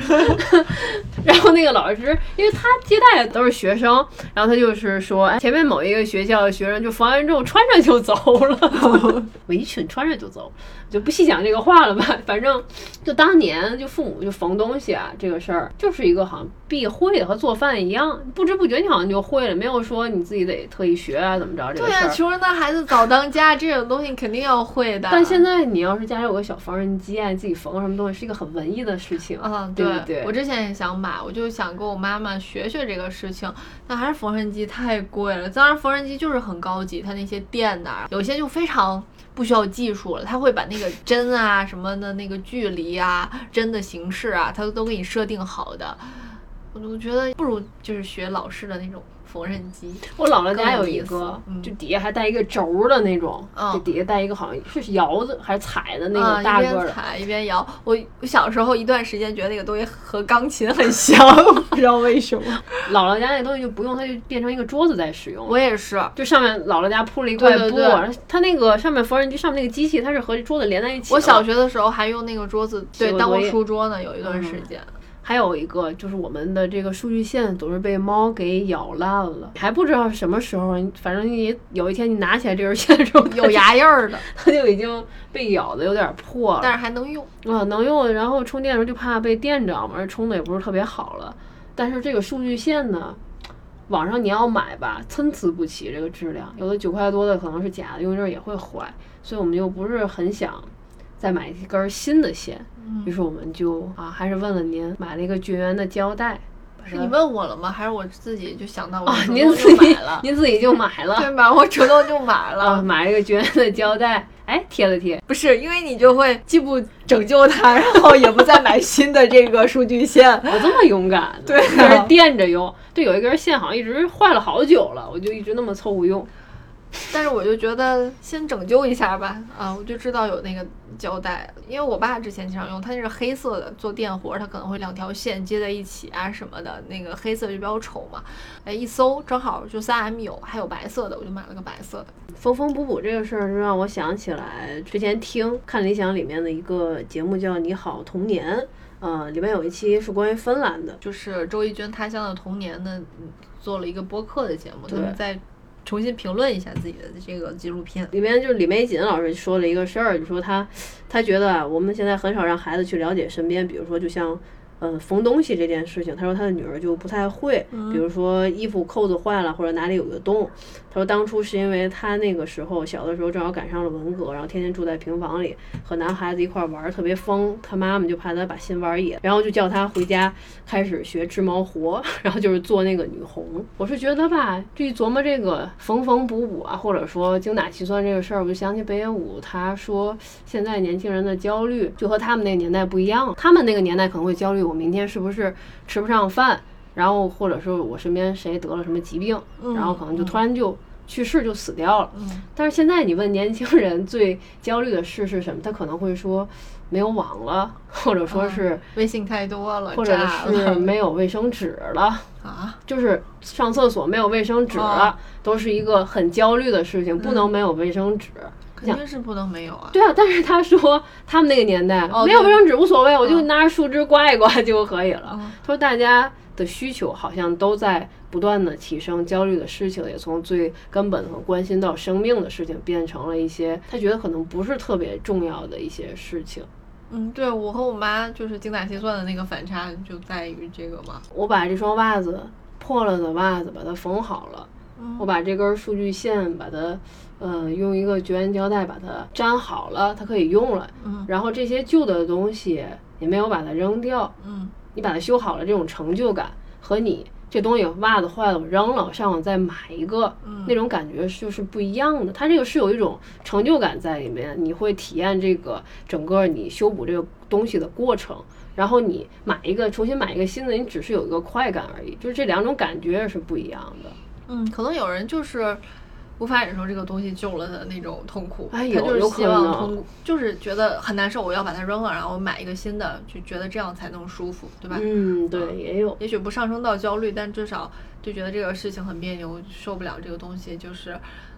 *laughs* 然后那个老师，因为他接待的都是学生，然后他就是说，哎，前面某一个学校的学生就缝完之后穿着就走了，围裙穿着就走，就不细讲这个话了吧。反正就当年就父母就缝东西啊，这个事儿就是一个好像必会的，和做饭一样，不知不觉你好像就会了，没有说你自己得特意学啊怎么着这个事儿。对呀，穷人的孩子早当家，这种东西肯定要会的。但现在你要是家里有个小缝纫机啊，自己缝什么东西是一个很文。*laughs* 文艺的事情，嗯，对？我之前也想买，我就想跟我妈妈学学这个事情，但还是缝纫机太贵了。当然，缝纫机就是很高级，它那些电呐，有些就非常不需要技术了，它会把那个针啊什么的那个距离啊、针的形式啊，它都给你设定好的。我就觉得不如就是学老式的那种。缝纫机，我姥姥家有一个，就底下还带一个轴的那种，就底下带一个好像是摇子还是踩的那个大个的，一边踩一边摇。我我小时候一段时间觉得那个东西和钢琴很像，不知道为什么。*laughs* 姥姥家那东西就不用，它就变成一个桌子在使用。我也是，就上面姥姥家铺了一块布，它那个上面缝纫机上面那个机器，它是和桌子连在一起。我小学的时候还用那个桌子对当过书桌呢，有一段时间。还有一个就是我们的这个数据线总是被猫给咬烂了，还不知道什么时候，反正你有一天你拿起来这根线的时候，*laughs* 有牙印儿的，它就已经被咬的有点破了，但是还能用啊，能用。然后充电的时候就怕被电着嘛，充的也不是特别好了。但是这个数据线呢，网上你要买吧，参差不齐，这个质量有的九块多的可能是假的，用一阵也会坏，所以我们就不是很想。再买一根新的线，于是我们就啊，还是问了您，买了一个绝缘的胶带。是你问我了吗？还是我自己就想到我您自己了？您自己就买了，*laughs* 对吧？我主动就买 *laughs* 了，买了一个绝缘的胶带，哎，贴了贴。不是，因为你就会既不拯救它，然后也不再买新的这个数据线。*laughs* 我这么勇敢，对，是垫着用。对，有一根线好像一直坏了好久了，我就一直那么凑合用。但是我就觉得先拯救一下吧，啊，我就知道有那个胶带，因为我爸之前经常用，它那是黑色的，做电活它可能会两条线接在一起啊什么的，那个黑色就比较丑嘛，哎，一搜正好就三 M 有，还有白色的，我就买了个白色的。缝缝补补这个事儿，就让我想起来之前听看理想里面的一个节目叫《你好童年》，呃，里面有一期是关于芬兰的，就是周轶君他乡的童年的，做了一个播客的节目，他们在。重新评论一下自己的这个纪录片，里面就是李玫瑾老师说了一个事儿，就说他他觉得，我们现在很少让孩子去了解身边，比如说就像。嗯，缝东西这件事情，他说他的女儿就不太会，比如说衣服扣子坏了或者哪里有个洞，他说当初是因为他那个时候小的时候正好赶上了文革，然后天天住在平房里和男孩子一块玩，特别疯，他妈妈就怕他把心玩野，然后就叫他回家开始学织毛活，*laughs* 然后就是做那个女红。我是觉得吧，这一琢磨这个缝缝补补啊，或者说精打细算这个事儿，我就想起北野武他说现在年轻人的焦虑就和他们那个年代不一样，他们那个年代可能会焦虑。我明天是不是吃不上饭？然后或者说我身边谁得了什么疾病，然后可能就突然就去世就死掉了。但是现在你问年轻人最焦虑的事是什么？他可能会说没有网了，或者说是微信太多了，或者是没有卫生纸了啊，就是上厕所没有卫生纸了，都是一个很焦虑的事情，不能没有卫生纸。肯定是不能没有啊！对啊，但是他说 *laughs* 他们那个年代没有卫生纸无所谓，我就拿着树枝刮一刮 *laughs* 就可以了。他说大家的需求好像都在不断的提升，焦虑的事情也从最根本和关心到生命的事情变成了一些他觉得可能不是特别重要的一些事情。嗯，对我和我妈就是精打细算的那个反差就在于这个嘛。我把这双袜子破了的袜子把它缝好了，我把这根数据线把它。呃，用一个绝缘胶带把它粘好了，它可以用了。嗯，然后这些旧的东西也没有把它扔掉。嗯，你把它修好了，这种成就感和你这东西袜子坏了我扔了，我上网再买一个，那种感觉就是不一样的。它这个是有一种成就感在里面，你会体验这个整个你修补这个东西的过程。然后你买一个重新买一个新的，你只是有一个快感而已，就是这两种感觉是不一样的。嗯，可能有人就是。无法忍受这个东西旧了的那种痛苦，他就是希望通，就是觉得很难受，我要把它扔了，然后买一个新的，就觉得这样才能舒服，对吧？嗯，对，也有，也许不上升到焦虑，但至少就觉得这个事情很别扭，受不了这个东西，就是。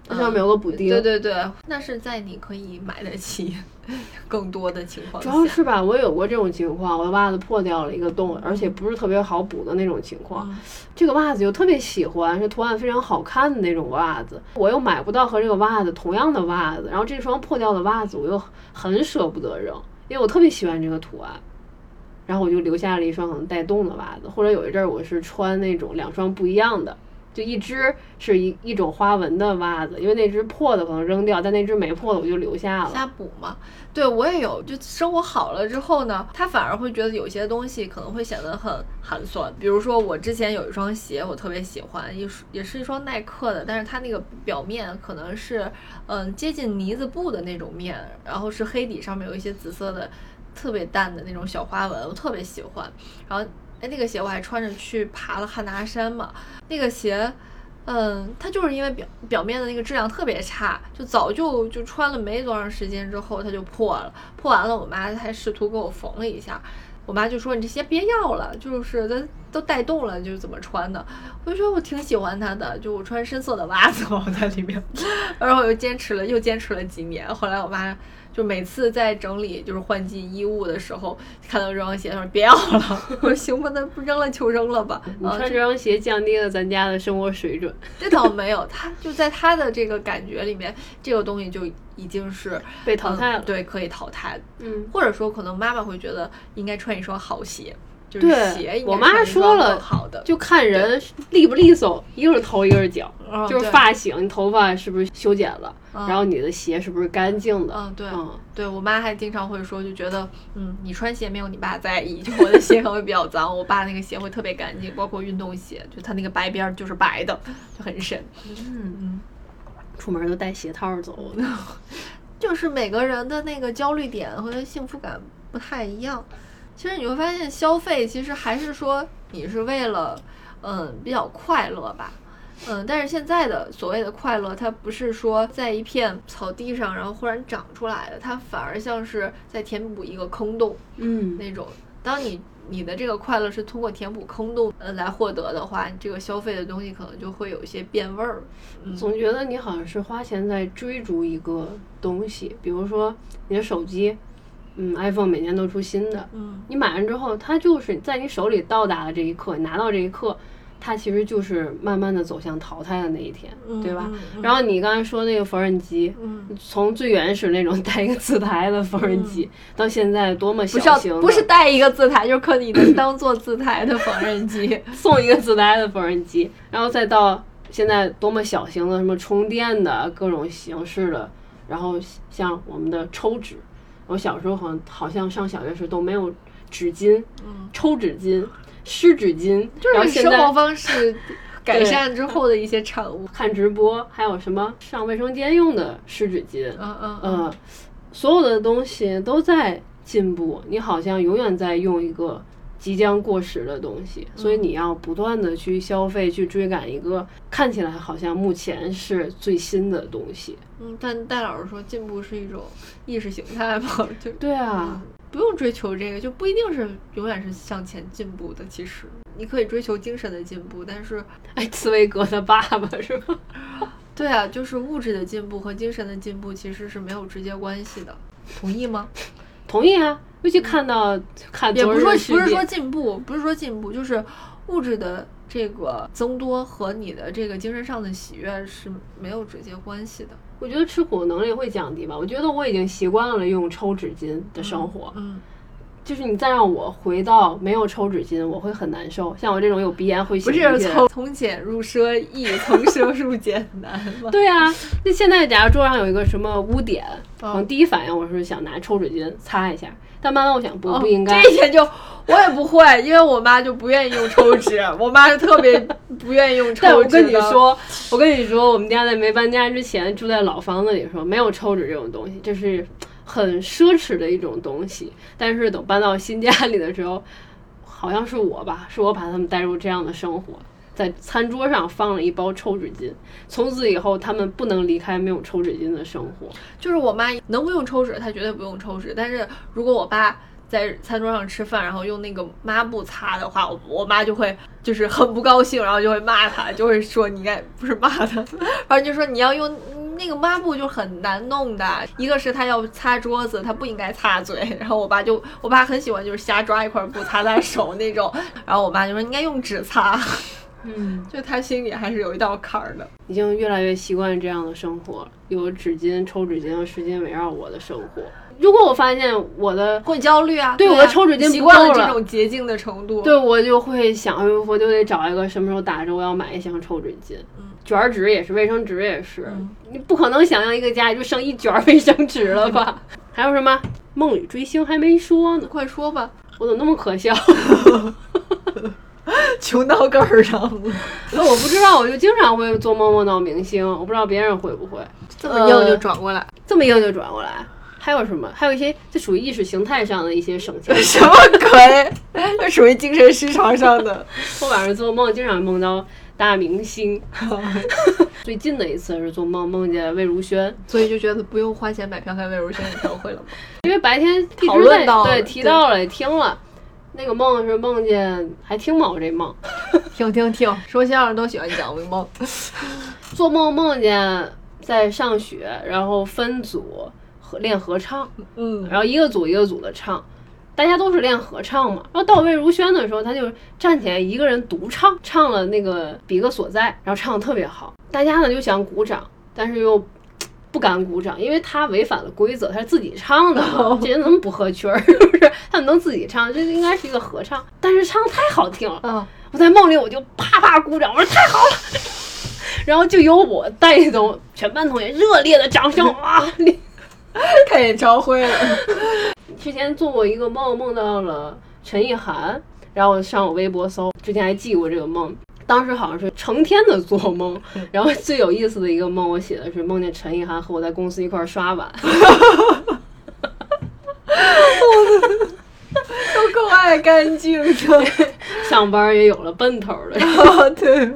上面有个补丁，对对对，那是在你可以买得起 *laughs* 更多的情况下。主要是吧，我有过这种情况，我的袜子破掉了一个洞，而且不是特别好补的那种情况。这个袜子又特别喜欢，是图案非常好看的那种袜子，我又买不到和这个袜子同样的袜子，然后这双破掉的袜子我又很舍不得扔，因为我特别喜欢这个图案，然后我就留下了一双可能带洞的袜子，或者有一阵儿我是穿那种两双不一样的。就一只是一一种花纹的袜子，因为那只破的可能扔掉，但那只没破的我就留下了。瞎补嘛。对我也有，就生活好了之后呢，他反而会觉得有些东西可能会显得很寒酸。比如说我之前有一双鞋，我特别喜欢，也是也是一双耐克的，但是它那个表面可能是嗯接近呢子布的那种面，然后是黑底，上面有一些紫色的特别淡的那种小花纹，我特别喜欢。然后哎，那个鞋我还穿着去爬了汉拿山嘛，那个鞋。嗯，它就是因为表表面的那个质量特别差，就早就就穿了没多长时间之后它就破了，破完了我妈还试图给我缝了一下，我妈就说你这鞋别要了，就是它都带洞了，就是怎么穿的？我就说我挺喜欢它的，就我穿深色的袜子我在里面，*laughs* 然后我又坚持了又坚持了几年，后来我妈。就每次在整理就是换季衣物的时候，看到这双鞋，他说别要了。*laughs* 我说行吧，那不扔了就扔了吧。你穿这双鞋降低了咱家的生活水准？这倒没有，他就在他的这个感觉里面，这个东西就已经是被淘汰了。对，可以淘汰。嗯，或者说可能妈妈会觉得应该穿一双好鞋。对，我妈说了，就看人利不利索，一个是头，一个是脚，就是发型，你头发是不是修剪了，然后你的鞋是不是干净的？嗯，对，对我妈还经常会说，就觉得，嗯，你穿鞋没有你爸在意，就我的鞋可能会比较脏，我爸那个鞋会特别干净，包括运动鞋，就他那个白边就是白的，就很神。嗯嗯，出门都带鞋套走，*laughs* 就是每个人的那个焦虑点和幸福感不太一样。*laughs* 其实你会发现，消费其实还是说你是为了，嗯，比较快乐吧，嗯，但是现在的所谓的快乐，它不是说在一片草地上然后忽然长出来的，它反而像是在填补一个坑洞，嗯，那种。当你你的这个快乐是通过填补坑洞呃来获得的话，你这个消费的东西可能就会有一些变味儿。总觉得你好像是花钱在追逐一个东西，比如说你的手机。嗯，iPhone 每年都出新的。嗯，你买完之后，它就是在你手里到达的这一刻，拿到这一刻，它其实就是慢慢的走向淘汰的那一天，对吧？然后你刚才说那个缝纫机，嗯，从最原始那种带一个字台的缝纫机，到现在多么小型，不是带一个字台，就是可以能当做字台的缝纫机，*laughs* 送一个字台的缝纫机，然后再到现在多么小型的什么充电的各种形式的，然后像我们的抽纸。我小时候好像好像上小学时都没有纸巾，抽纸巾、湿纸巾，就是生活方式 *laughs* 改善之后的一些产物。看直播，还有什么上卫生间用的湿纸巾，嗯嗯嗯，所有的东西都在进步。你好像永远在用一个即将过时的东西，所以你要不断的去消费，去追赶一个看起来好像目前是最新的东西。嗯，但戴老师说进步是一种意识形态吧？*laughs* 就对啊，不用追求这个，就不一定是永远是向前进步的。其实你可以追求精神的进步，但是哎，茨威格的爸爸是吧？*laughs* 对啊，就是物质的进步和精神的进步其实是没有直接关系的，同意吗？同意啊，尤其看到看也不是说不是说进步，不是说进步，就是物质的。这个增多和你的这个精神上的喜悦是没有直接关系的。我觉得吃苦能力会降低吧。我觉得我已经习惯了用抽纸巾的生活。嗯，就是你再让我回到没有抽纸巾，我会很难受。像我这种有鼻炎会不是从从俭入奢易，*laughs* 从奢入俭难吗？对啊，那现在假如桌上有一个什么污点，嗯，第一反应我是想拿抽纸巾擦一下。但慢慢我想不不应该这一点就我也不会，因为我妈就不愿意用抽纸，*laughs* 我妈是特别不愿意用抽纸。但我跟你说，我跟你说，我们家在没搬家之前住在老房子里的时候，没有抽纸这种东西，就是很奢侈的一种东西。但是等搬到新家里的时候，好像是我吧，是我把他们带入这样的生活。在餐桌上放了一包抽纸巾，从此以后他们不能离开没有抽纸巾的生活。就是我妈能不用抽纸，她绝对不用抽纸。但是如果我爸在餐桌上吃饭，然后用那个抹布擦的话，我我妈就会就是很不高兴，然后就会骂他，就会说你应该不是骂他，*laughs* 反正就说你要用那个抹布就很难弄的。一个是他要擦桌子，他不应该擦嘴。然后我爸就我爸很喜欢就是瞎抓一块布擦擦手那种，然后我爸就说应该用纸擦。嗯，*laughs* 就他心里还是有一道坎儿的，已经越来越习惯这样的生活，有纸巾、抽纸巾和湿巾围绕我的生活。如果我发现我的会焦虑啊，对啊我的抽纸巾习惯了不够了这种洁净的程度，对我就会想，哎呦我就得找一个什么时候打折，我要买一箱抽纸巾。嗯卷儿纸也是，卫生纸也是，嗯你不可能想象一个家里就剩一卷儿卫生纸了吧？还有什么梦里追星还没说呢，快说吧，我怎么那么可笑？*laughs* 穷到根儿上了，*laughs* 那我不知道，我就经常会做梦梦到明星，我不知道别人会不会这么硬就转过来，这么硬就转过来。还有什么？还有一些这属于意识形态上的一些省钱。什么鬼？这属于精神失常上的。我晚上做梦经常梦到大明星。*laughs* 最近的一次是做梦梦见魏如萱，所以就觉得不用花钱买票看魏如萱演唱会了吗？因为白天一讨直在论到了对提到了也听了。那个梦是梦见还听吗？我这梦 *laughs* 听听听，说相声都喜欢讲梦。*laughs* 做梦梦见在上学，然后分组合练合唱，嗯，然后一个组一个组的唱，大家都是练合唱嘛。然后到魏如萱的时候，她就站起来一个人独唱，唱了那个《比个所在》，然后唱的特别好。大家呢就想鼓掌，但是又不敢鼓掌，因为她违反了规则，她是自己唱的嘛，这人怎么不合群儿？*laughs* 是不是？他们能自己唱，这应该是一个合唱，但是唱的太好听了。啊，我在梦里我就啪啪鼓掌，我说太好了。*laughs* 然后就由我带动全班同学热烈的掌声啊！*laughs* *laughs* 看演唱会了。之前做过一个梦，梦到了陈意涵，然后我上我微博搜，之前还记过这个梦。当时好像是成天的做梦，然后最有意思的一个梦，我写的是梦见陈意涵和我在公司一块儿刷碗，都够爱干净的。*laughs* 上班也有了奔头了。啊，对，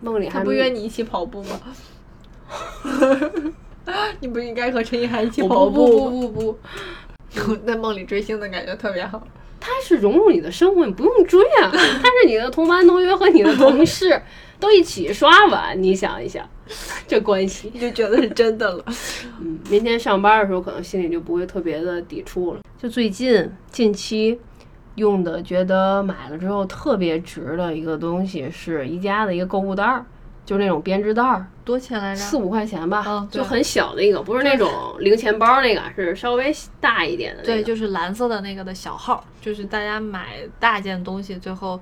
梦里还他不约你一起跑步吗？*laughs* *laughs* 你不应该和陈意涵一起我跑不不步吗？不不不，在 *laughs* 梦里追星的感觉特别好。他是融入你的生活，你不用追啊。*laughs* 他是你的同班同学和你的同事，都一起刷碗，你想一想，这关系。你就觉得是真的了。嗯，明天上班的时候可能心里就不会特别的抵触了。就最近近期用的，觉得买了之后特别值的一个东西是宜家的一个购物袋儿，就那种编织袋儿，多钱来着？四五块钱吧，就很小的一个，不是那种零钱包那个，是稍微大一点的、那个。对，就是蓝色的那个的小号，就是大家买大件东西，最后，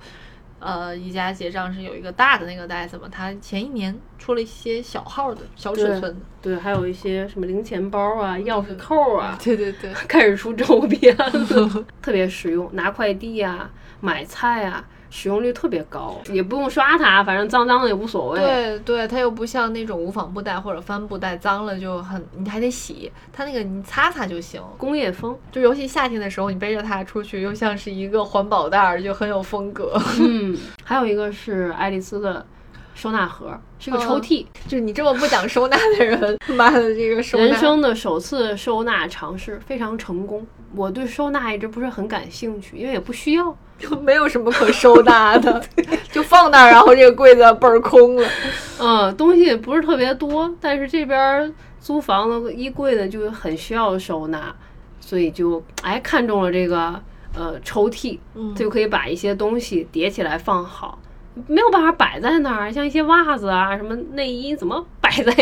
呃，宜家结账是有一个大的那个袋子嘛，它前一年出了一些小号的小尺寸的，对，还有一些什么零钱包啊、钥匙扣啊，*laughs* 对对对，*laughs* 开始出周边了，*laughs* 特别实用，拿快递啊、买菜啊，使用率特别高，也不用刷它，反正脏脏的也无所谓。对对，它又不像那种无纺布袋或者帆布袋，脏了就很，你还得洗，它那个你擦擦就行。工业风，就尤其夏天的时候，你背着它出去，又像是一个环保袋儿，就很有风格。嗯，*laughs* 还有一个是爱丽丝的收纳盒，是个抽屉，就是你这么不讲收纳的人，妈的这个收纳，人生的首次收纳尝试非常成功。我对收纳一直不是很感兴趣，因为也不需要。就没有什么可收纳的，*laughs* 就放那儿，然后这个柜子倍儿空了。嗯，东西也不是特别多，但是这边儿租房的衣柜呢就很需要收纳，所以就哎看中了这个呃抽屉，嗯就可以把一些东西叠起来放好。没有办法摆在那儿，像一些袜子啊、什么内衣，怎么摆在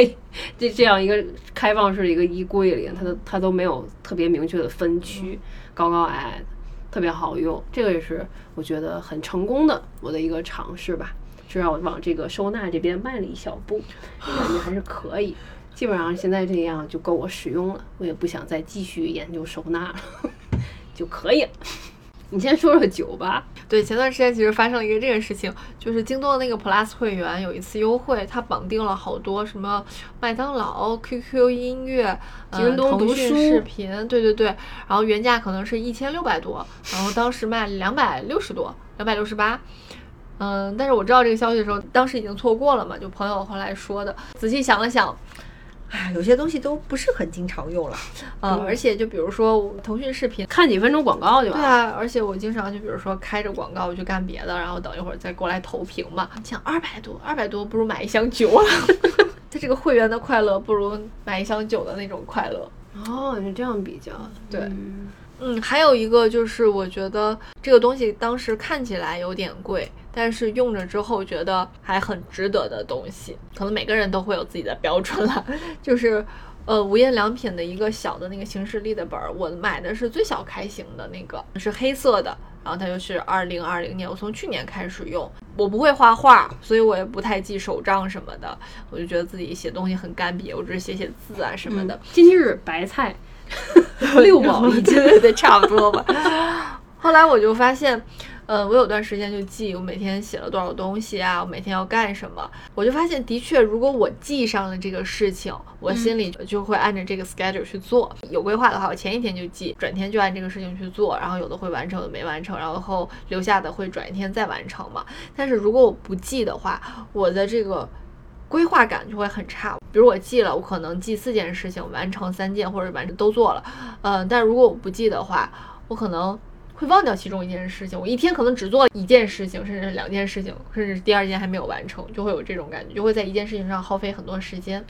这这样一个开放式的一个衣柜里？它都它都没有特别明确的分区，高高矮矮的，特别好用。这个也是我觉得很成功的我的一个尝试吧，是让我往这个收纳这边迈了一小步，感觉还是可以。基本上现在这样就够我使用了，我也不想再继续研究收纳了，*laughs* 就可以了。你先说说酒吧，对，前段时间其实发生了一个这个事情，就是京东的那个 Plus 会员有一次优惠，它绑定了好多什么麦当劳、QQ 音乐、呃、京东读书视频，对对对，然后原价可能是一千六百多，然后当时卖两百六十多，两百六十八。嗯，但是我知道这个消息的时候，当时已经错过了嘛，就朋友后来说的。仔细想了想，哎，有些东西都不是很经常用了，啊、对而且就比如说我腾讯视频，看几分钟广告就完了。对啊，而且我经常就比如说开着广告我去干别的，然后等一会儿再过来投屏嘛。你想二百多，二百多不如买一箱酒啊！*laughs* 它这个会员的快乐不如买一箱酒的那种快乐。哦，你是这样比较，对嗯嗯，还有一个就是我觉得这个东西当时看起来有点贵，但是用着之后觉得还很值得的东西，可能每个人都会有自己的标准了。*laughs* 就是呃无印良品的一个小的那个行事历的本儿，我买的是最小开型的那个，是黑色的。然后它就是二零二零年，我从去年开始用。我不会画画，所以我也不太记手账什么的。我就觉得自己写东西很干瘪，我只是写写字啊什么的。今日白菜 *laughs* 六毛一斤，对对，差不多吧。*laughs* 后来我就发现。嗯，我有段时间就记我每天写了多少东西啊，我每天要干什么，我就发现的确，如果我记上了这个事情，我心里就会按照这个 schedule 去做。有规划的话，我前一天就记，转天就按这个事情去做，然后有的会完成，有的没完成，然后留下的会转一天再完成嘛。但是如果我不记的话，我的这个规划感就会很差。比如我记了，我可能记四件事情，完成三件或者完成都做了，嗯，但如果我不记的话，我可能。会忘掉其中一件事情，我一天可能只做一件事情，甚至两件事情，甚至第二件还没有完成，就会有这种感觉，就会在一件事情上耗费很多时间。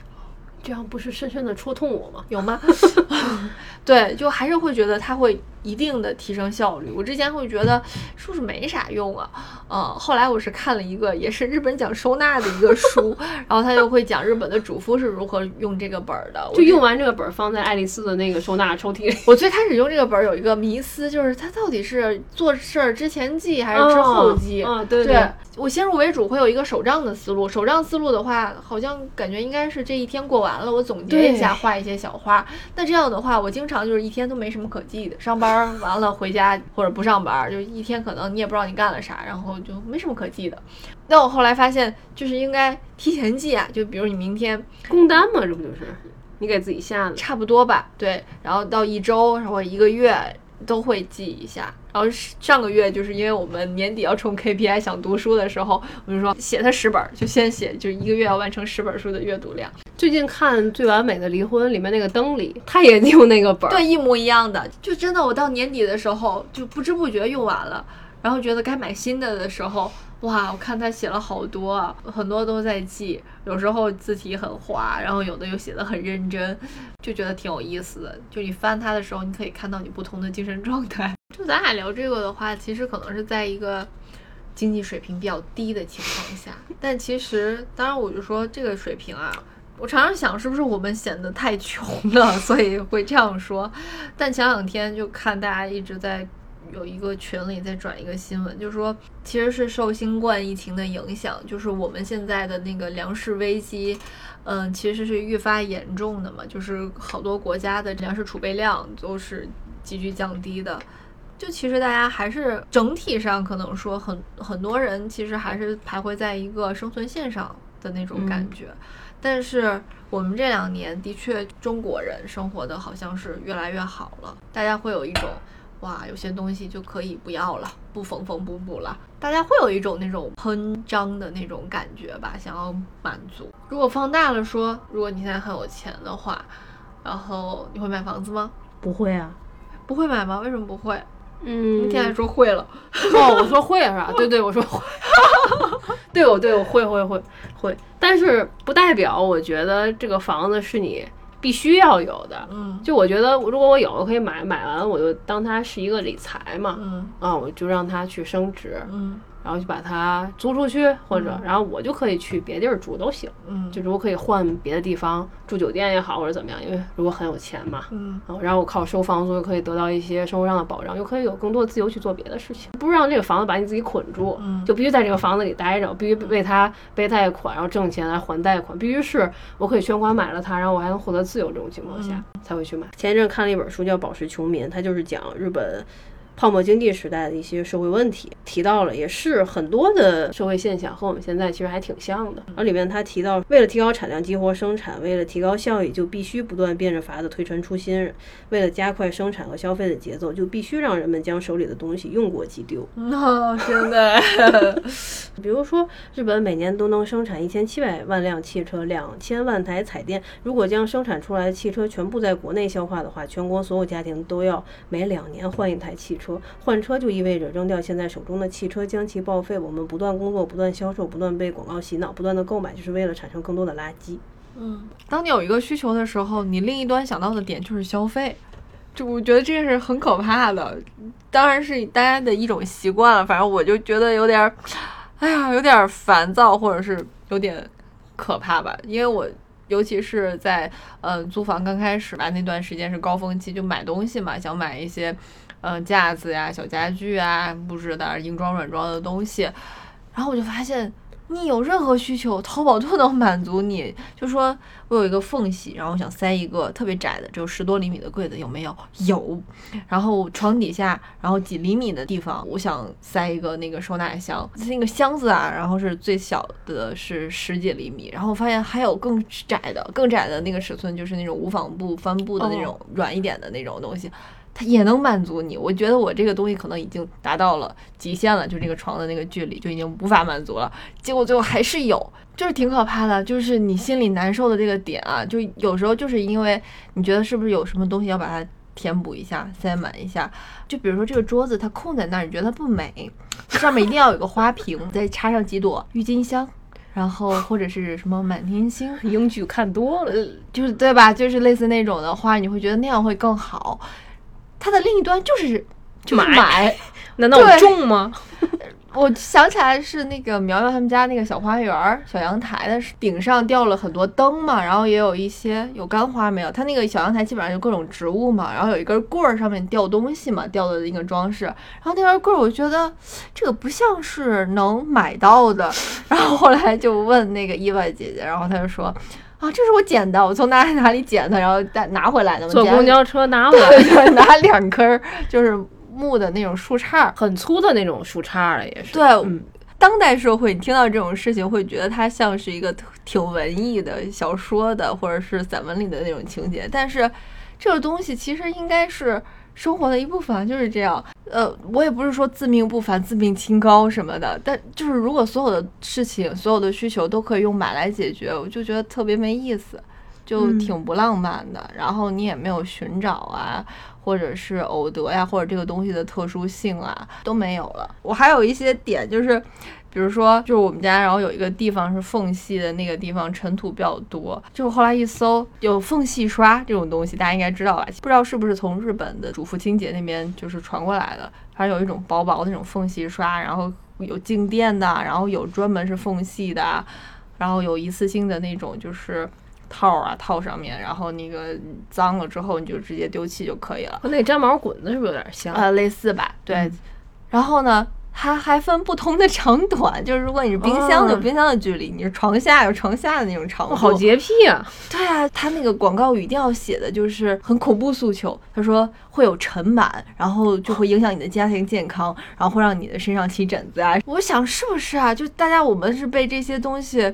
这样不是深深的戳痛我吗？*laughs* 有吗？*laughs* 对，就还是会觉得它会一定的提升效率。我之前会觉得是不是没啥用啊？嗯，后来我是看了一个也是日本讲收纳的一个书，*laughs* 然后他就会讲日本的主妇是如何用这个本儿的。就用完这个本儿放在爱丽丝的那个收纳抽屉里。我最开始用这个本儿有一个迷思，就是它到底是做事儿之前记还是之后记？啊，对对。我先入为主会有一个手账的思路，手账思路的话，好像感觉应该是这一天过完了，我总结一下，画一些小花。那这样的话，我经常就是一天都没什么可记的，上班完了回家或者不上班，就一天可能你也不知道你干了啥，然后就没什么可记的。那我后来发现，就是应该提前记啊，就比如你明天工单嘛，这不就是你给自己下的？差不多吧，对。然后到一周或者一个月。都会记一下，然后上个月就是因为我们年底要冲 KPI，想读书的时候，我就说写它十本，就先写，就一个月要完成十本书的阅读量。最近看《最完美的离婚》里面那个灯里，他也用那个本，对，一模一样的。就真的，我到年底的时候就不知不觉用完了，然后觉得该买新的的时候。哇，我看他写了好多啊，很多都在记，有时候字体很滑，然后有的又写的很认真，就觉得挺有意思的。就你翻他的时候，你可以看到你不同的精神状态。*laughs* 就咱俩聊这个的话，其实可能是在一个经济水平比较低的情况下，但其实，当然我就说这个水平啊，我常常想是不是我们显得太穷了，*laughs* 所以会这样说。但前两天就看大家一直在。有一个群里在转一个新闻，就是说，其实是受新冠疫情的影响，就是我们现在的那个粮食危机，嗯，其实是愈发严重的嘛，就是好多国家的粮食储备量都是急剧降低的。就其实大家还是整体上可能说很很多人其实还是徘徊在一个生存线上的那种感觉。但是我们这两年的确中国人生活的好像是越来越好了，大家会有一种。哇，有些东西就可以不要了，不缝缝补补了。大家会有一种那种喷张的那种感觉吧，想要满足。如果放大了说，如果你现在很有钱的话，然后你会买房子吗？不会啊，不会买吗？为什么不会？嗯，你现在说会了。哦，我说会是吧？*laughs* 对对，我说会。*laughs* 对，我对我会会会会，但是不代表我觉得这个房子是你。必须要有的，嗯，就我觉得，如果我有，我可以买，买完我就当它是一个理财嘛，嗯，啊，我就让它去升值，嗯。然后就把它租出去，或者然后我就可以去别地儿住都行。嗯，就如果可以换别的地方住酒店也好，或者怎么样，因为如果很有钱嘛，嗯，然后我靠收房租又可以得到一些生活上的保障，又可以有更多的自由去做别的事情，不让这个房子把你自己捆住，嗯，就必须在这个房子里待着，必须为它背贷款，然后挣钱来还贷款，必须是我可以全款买了它，然后我还能获得自由这种情况下才会去买。前一阵看了一本书叫《宝石穷民》，它就是讲日本。泡沫经济时代的一些社会问题提到了，也是很多的社会现象和我们现在其实还挺像的。而里面他提到，为了提高产量激活生产，为了提高效益，就必须不断变着法子推陈出新；为了加快生产和消费的节奏，就必须让人们将手里的东西用过即丢。*laughs* 那真的，*laughs* 比如说日本每年都能生产一千七百万辆汽车，两千万台彩电。如果将生产出来的汽车全部在国内消化的话，全国所有家庭都要每两年换一台汽车。车换车就意味着扔掉现在手中的汽车，将其报废。我们不断工作，不断销售，不断被广告洗脑，不断的购买，就是为了产生更多的垃圾。嗯，当你有一个需求的时候，你另一端想到的点就是消费。就我觉得这是很可怕的，当然是大家的一种习惯了。反正我就觉得有点，哎呀，有点烦躁，或者是有点可怕吧。因为我尤其是在呃租房刚开始吧，那段时间是高峰期，就买东西嘛，想买一些嗯、呃架子呀、小家具啊、布置的硬装软装的东西，然后我就发现。你有任何需求，淘宝都能满足你。就说我有一个缝隙，然后我想塞一个特别窄的，只有十多厘米的柜子，有没有？有。然后床底下，然后几厘米的地方，我想塞一个那个收纳箱，那个箱子啊，然后是最小的是十几厘米，然后我发现还有更窄的，更窄的那个尺寸，就是那种无纺布、帆布的那种软一点的那种东西。它也能满足你，我觉得我这个东西可能已经达到了极限了，就这个床的那个距离就已经无法满足了。结果最后还是有，就是挺可怕的，就是你心里难受的这个点啊，就有时候就是因为你觉得是不是有什么东西要把它填补一下、塞满一下。就比如说这个桌子它空在那儿，你觉得它不美，上面一定要有个花瓶，再插上几朵郁金香。然后或者是什么满天星，英剧看多了，就是对吧？就是类似那种的花，你会觉得那样会更好。它的另一端就是就是买，*laughs* 难道我种吗？*laughs* 我想起来是那个苗苗他们家那个小花园、小阳台的顶上吊了很多灯嘛，然后也有一些有干花没有？它那个小阳台基本上就各种植物嘛，然后有一根棍儿上面吊东西嘛，吊的那个装饰。然后那根棍儿我觉得这个不像是能买到的，然后后来就问那个伊娃姐姐，然后她就说。啊，这是我捡的，我从哪里哪里捡的，然后带拿回来的。坐公交车拿回来，对，*laughs* 拿两根就是木的那种树杈，很粗的那种树杈了，也是。对，嗯，当代社会，你听到这种事情，会觉得它像是一个挺文艺的小说的，或者是散文里的那种情节。但是，这个东西其实应该是生活的一部分，就是这样。呃，我也不是说自命不凡、自命清高什么的，但就是如果所有的事情、所有的需求都可以用买来解决，我就觉得特别没意思，就挺不浪漫的。嗯、然后你也没有寻找啊。或者是偶得呀，或者这个东西的特殊性啊，都没有了。我还有一些点，就是比如说，就是我们家，然后有一个地方是缝隙的那个地方，尘土比较多。就后来一搜，有缝隙刷这种东西，大家应该知道吧？不知道是不是从日本的主妇清洁那边就是传过来的？反正有一种薄薄的那种缝隙刷，然后有静电的，然后有专门是缝隙的，然后有一次性的那种就是。套啊套上面，然后那个脏了之后你就直接丢弃就可以了。和那粘毛滚子是不是有点像？呃，类似吧。对。嗯、然后呢，它还分不同的长短，就是如果你是冰箱有冰箱的距离，哦、你是床下有床下的那种长度。好洁癖啊！对啊，他那个广告语一定要写的就是很恐怖诉求。他说会有尘螨，然后就会影响你的家庭健康，然后会让你的身上起疹子啊。我想是不是啊？就大家我们是被这些东西。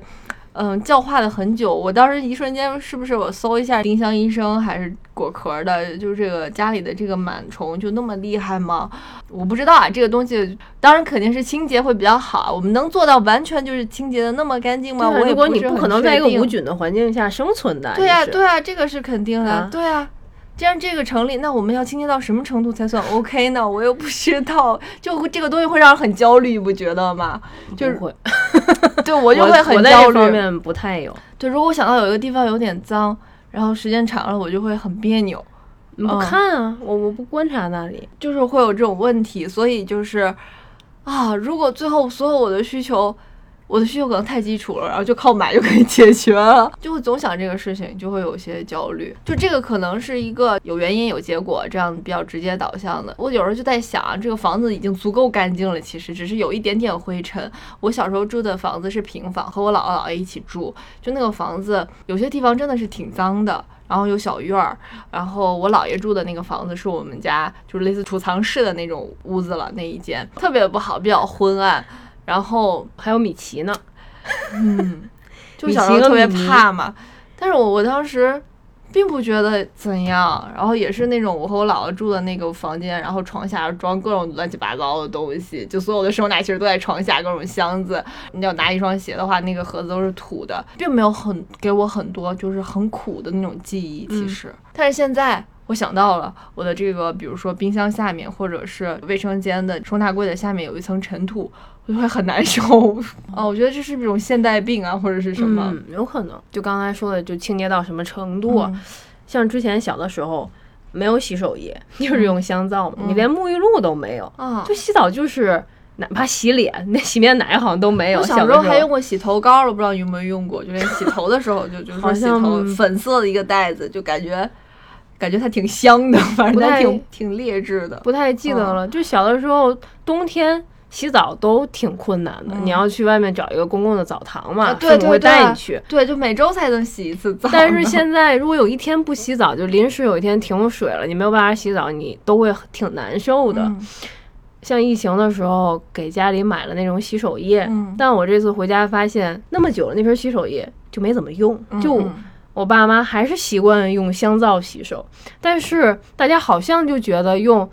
嗯，教化了很久。我当时一瞬间，是不是我搜一下丁香医生还是果壳的，就是这个家里的这个螨虫就那么厉害吗？我不知道啊。这个东西当然肯定是清洁会比较好。我们能做到完全就是清洁的那么干净吗？我如果你不可能在一个无菌的环境下生存的，对呀、啊，对啊，这个是肯定的，啊对啊。既然这个成立，那我们要清洁到什么程度才算 OK 呢？我又不知道，*laughs* 就这个东西会让人很焦虑，不觉得吗？就是会，*laughs* 对我就会很焦虑。这方面不太有。对，如果我想到有一个地方有点脏，然后时间长了，我就会很别扭，你不看啊，我我不观察那里，就是会有这种问题。所以就是啊，如果最后所有我的需求。我的需求可能太基础了，然后就靠买就可以解决了，就会总想这个事情，就会有些焦虑。就这个可能是一个有原因有结果这样比较直接导向的。我有时候就在想，这个房子已经足够干净了，其实只是有一点点灰尘。我小时候住的房子是平房，和我姥姥姥爷一起住，就那个房子有些地方真的是挺脏的。然后有小院儿，然后我姥爷住的那个房子是我们家就是类似储藏室的那种屋子了，那一间特别不好，比较昏暗。然后还有米奇呢，嗯，*laughs* 就小时候特别怕嘛。但是我我当时并不觉得怎样，然后也是那种我和我姥姥住的那个房间，然后床下装各种乱七八糟的东西，就所有的收纳其实都在床下，各种箱子。你要拿一双鞋的话，那个盒子都是土的，并没有很给我很多就是很苦的那种记忆。其实，嗯、但是现在。我想到了我的这个，比如说冰箱下面，或者是卫生间的收纳柜的下面有一层尘土，我就会很难受。哦，我觉得这是一种现代病啊，或者是什么？嗯、有可能。就刚才说的，就清洁到什么程度？嗯、像之前小的时候没有洗手液，*laughs* 就是用香皂嘛，嗯、你连沐浴露都没有，啊，就洗澡就是哪怕洗脸，那洗面奶好像都没有。我小时候还用过洗头膏了，不知道你有没有用过？就连洗头的时候，就就是说洗头粉色的一个袋子，就感觉感觉它挺香的，反正它挺挺劣质的，不太记得了。就小的时候，冬天洗澡都挺困难的，你要去外面找一个公共的澡堂嘛，父母会带你去。对，就每周才能洗一次澡。但是现在，如果有一天不洗澡，就临时有一天停水了，你没有办法洗澡，你都会挺难受的。像疫情的时候，给家里买了那种洗手液，但我这次回家发现，那么久了那瓶洗手液就没怎么用，就我爸妈还是习惯用香皂洗手。但是大家好像就觉得用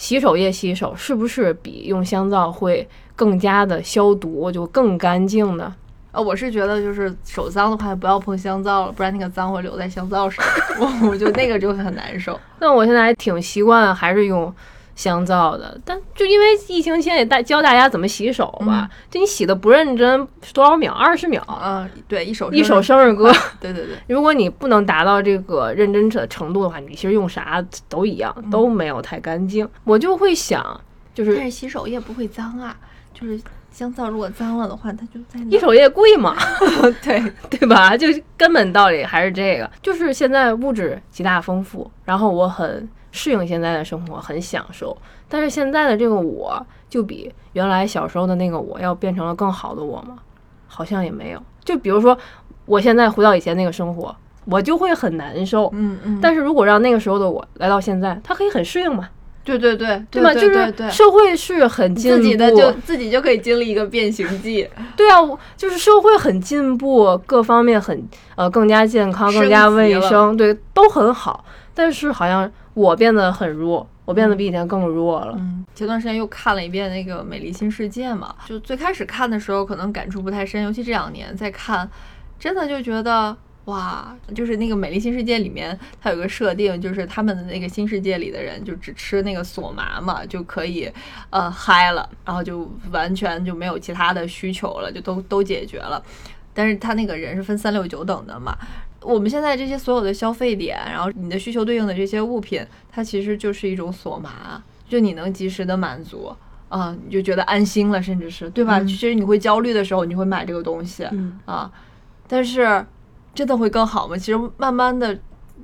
洗手液洗手是不是比用香皂会更加的消毒，就更干净呢？呃，我是觉得就是手脏的话不要碰香皂了，不然那个脏会留在香皂上，*laughs* 我我就那个就很难受。*laughs* 那我现在还挺习惯，还是用。香皂的，但就因为疫情期间也大教大家怎么洗手吧，就你洗的不认真，多少秒？二十秒？嗯，对，一首一首生日歌。*laughs* 对对对，如果你不能达到这个认真的程度的话，你其实用啥都一样，都没有太干净。我就会想，就是但是洗手液不会脏啊，就是香皂如果脏了的话，它就在洗手液贵嘛，*laughs* 对 *laughs* 对吧？就根本道理还是这个，就是现在物质极大丰富，然后我很。适应现在的生活很享受，但是现在的这个我就比原来小时候的那个我要变成了更好的我吗？好像也没有。就比如说，我现在回到以前那个生活，我就会很难受。嗯嗯。但是如果让那个时候的我来到现在，他可以很适应嘛？对对对，对吧？就是社会是很进步，自己的就自己就可以经历一个变形记。对啊，就是社会很进步，各方面很呃更加健康、更加卫生，对，都很好。但是好像。我变得很弱，我变得比以前更弱了。嗯，前段时间又看了一遍那个《美丽新世界》嘛，就最开始看的时候可能感触不太深，尤其这两年再看，真的就觉得哇，就是那个《美丽新世界》里面它有个设定，就是他们的那个新世界里的人就只吃那个索麻嘛，就可以呃嗨了，然后就完全就没有其他的需求了，就都都解决了。但是他那个人是分三六九等的嘛。我们现在这些所有的消费点，然后你的需求对应的这些物品，它其实就是一种锁麻，就你能及时的满足啊，你就觉得安心了，甚至是对吧？其实你会焦虑的时候，你会买这个东西啊，但是真的会更好吗？其实慢慢的，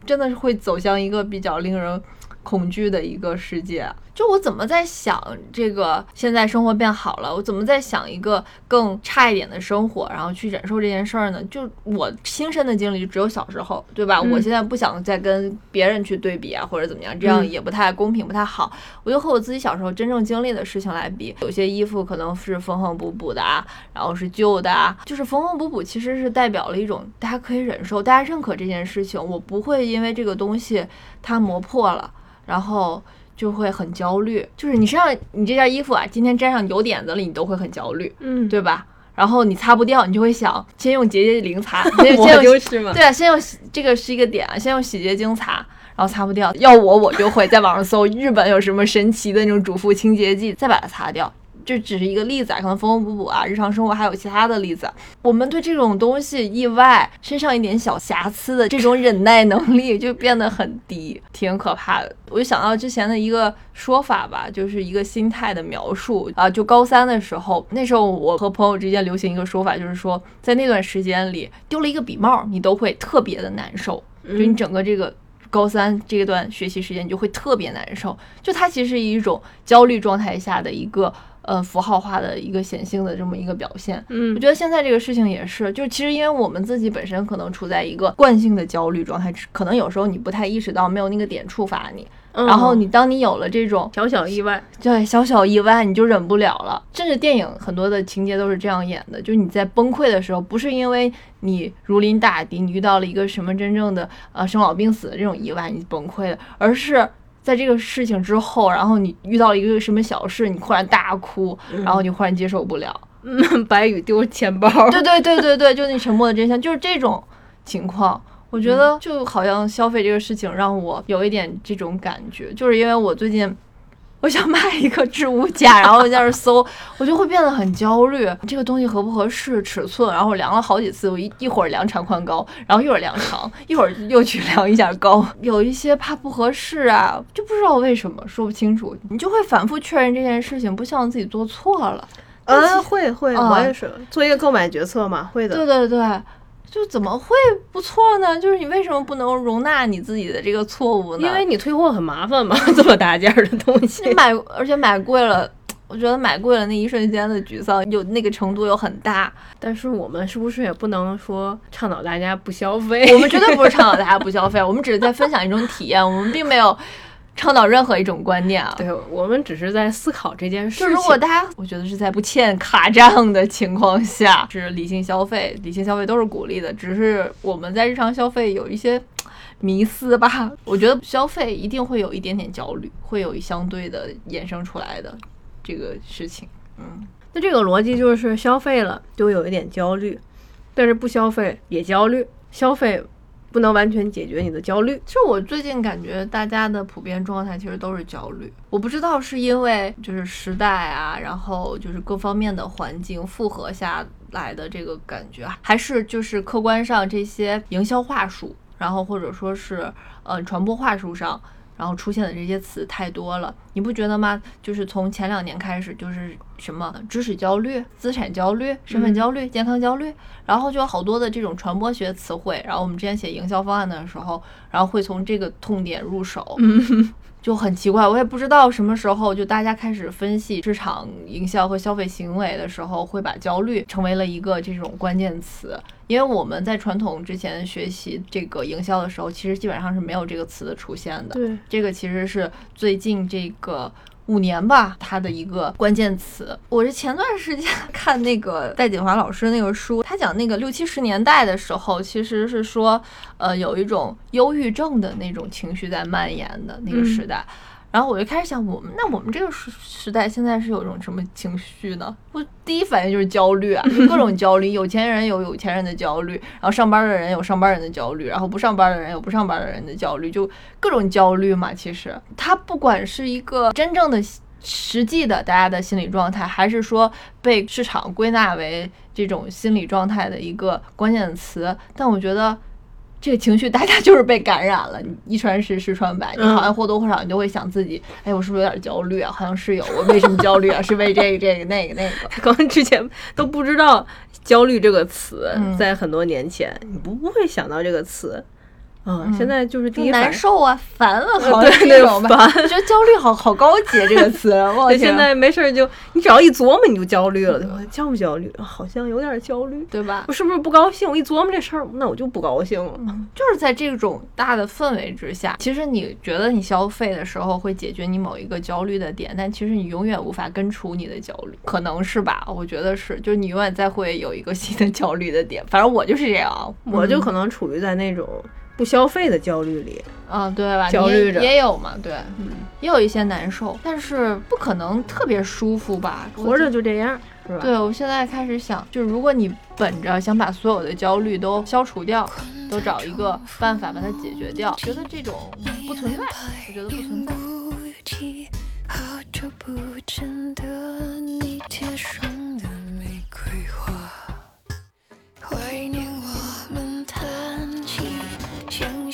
真的是会走向一个比较令人恐惧的一个世界。就我怎么在想这个，现在生活变好了，我怎么在想一个更差一点的生活，然后去忍受这件事儿呢？就我亲身的经历就只有小时候，对吧？我现在不想再跟别人去对比啊，或者怎么样，这样也不太公平，不太好。我就和我自己小时候真正经历的事情来比，有些衣服可能是缝缝补补的啊，然后是旧的啊，就是缝缝补补其实是代表了一种大家可以忍受，大家认可这件事情，我不会因为这个东西它磨破了，然后。就会很焦虑，就是你身上你这件衣服啊，今天沾上油点子了，你都会很焦虑，嗯，对吧？然后你擦不掉，你就会想先用洁洁灵擦，*laughs* 我就是嘛，对啊，先用这个是一个点啊，先用洗洁精擦，然后擦不掉，要我我就会在网上搜日本有什么神奇的那种主妇清洁剂，再把它擦掉。这只是一个例子啊，可能缝缝补补啊，日常生活还有其他的例子。我们对这种东西意外身上一点小瑕疵的这种忍耐能力就变得很低，挺可怕的。我就想到之前的一个说法吧，就是一个心态的描述啊。就高三的时候，那时候我和朋友之间流行一个说法，就是说在那段时间里丢了一个笔帽，你都会特别的难受。就你整个这个高三这段学习时间，你就会特别难受。就它其实是一种焦虑状态下的一个。呃，符号化的一个显性的这么一个表现，嗯，我觉得现在这个事情也是，就是其实因为我们自己本身可能处在一个惯性的焦虑状态，可能有时候你不太意识到，没有那个点触发你，然后你当你有了这种小小意外，对小小意外，你就忍不了了。甚至电影很多的情节都是这样演的，就是你在崩溃的时候，不是因为你如临大敌，你遇到了一个什么真正的呃生老病死的这种意外，你崩溃了，而是。在这个事情之后，然后你遇到了一个什么小事，你忽然大哭，然后你忽然接受不了。*laughs* 嗯，白宇丢钱包。对对对对对，就那沉默的真相，就是这种情况。我觉得就好像消费这个事情让我有一点这种感觉，就是因为我最近我想买一个置物架，*laughs* 然后在那儿搜，我就会变得很焦虑。这个东西合不合适尺寸？然后我量了好几次，我一一会儿量长宽高，然后一会儿量长，*laughs* 一会儿又去量一下高，有一些怕不合适啊，就不知道为什么说不清楚，你就会反复确认这件事情，不希望自己做错了。呃，会会，啊我也是做一个购买决策嘛，会的。对对对，就怎么会不错呢？就是你为什么不能容纳你自己的这个错误呢？因为你退货很麻烦嘛，*laughs* 这么大件儿的东西你。*laughs* 买，而且买贵了，我觉得买贵了那一瞬间的沮丧，有那个程度又很大。但是我们是不是也不能说倡导大家不消费？我们绝对不是倡导大家不消费，我们只是在分享一种体验，我们并没有倡导任何一种观念啊。对，我们只是在思考这件事就情。如果大家，我觉得是在不欠卡账的情况下，是理性消费，理性消费都是鼓励的，只是我们在日常消费有一些迷思吧。我觉得消费一定会有一点点焦虑，会有相对的衍生出来的这个事情。嗯，那这个逻辑就是消费了就有一点焦虑，但是不消费也焦虑，消费不能完全解决你的焦虑。其实我最近感觉大家的普遍状态其实都是焦虑，我不知道是因为就是时代啊，然后就是各方面的环境复合下来的这个感觉，还是就是客观上这些营销话术，然后或者说是嗯传播话术上。然后出现的这些词太多了，你不觉得吗？就是从前两年开始，就是什么知识焦虑、资产焦虑、身份焦虑、健康焦虑，然后就有好多的这种传播学词汇。然后我们之前写营销方案的时候，然后会从这个痛点入手，*laughs* 就很奇怪，我也不知道什么时候就大家开始分析市场营销和消费行为的时候，会把焦虑成为了一个这种关键词。因为我们在传统之前学习这个营销的时候，其实基本上是没有这个词的出现的。对，这个其实是最近这个五年吧，它的一个关键词。我是前段时间 *laughs* 看那个戴锦华老师那个书，他讲那个六七十年代的时候，其实是说，呃，有一种忧郁症的那种情绪在蔓延的那个时代。然后我就开始想，我们那我们这个时时代现在是有一种什么情绪呢？我第一反应就是焦虑啊，各种焦虑。有钱人有有钱人的焦虑，然后上班的人有上班人的焦虑，然后不上班的人有不上班的人的焦虑，就各种焦虑嘛。其实它不管是一个真正的实际的大家的心理状态，还是说被市场归纳为这种心理状态的一个关键词，但我觉得。这个情绪大家就是被感染了，你一传十，十传百，你好像或多或少你就会想自己，哎，我是不是有点焦虑啊？好像是有，我为什么焦虑啊？是为这个、这个、那个、那个。*laughs* 可能之前都不知道“焦虑”这个词，嗯在很多年前你不不会想到这个词。嗯，现在就是第一。难受啊，烦啊，好对那个像是这种吧。烦我觉得焦虑好好高级啊，这个词。*laughs* 我现在没事儿就你只要一琢磨你就焦虑了，对吧？焦不焦虑？好像有点焦虑。对吧我？是不是不高兴？我一琢磨这事儿，那我就不高兴了。就是在这种大的氛围之下，其实你觉得你消费的时候会解决你某一个焦虑的点，但其实你永远无法根除你的焦虑，可能是吧？我觉得是，就是你永远再会有一个新的焦虑的点。反正我就是这样啊，我就可能处于在那种不消费的焦虑里。嗯，对吧？焦虑着也有嘛，对，嗯也有一些难受，但是不可能特别舒服吧？活着就这样，是吧？对，我现在开始想，就是如果你本着想把所有的焦虑都消除掉，都找一个办法把它解决掉，觉得这种不存在，我觉得不存在。好久不见的你贴上的玫瑰花，怀念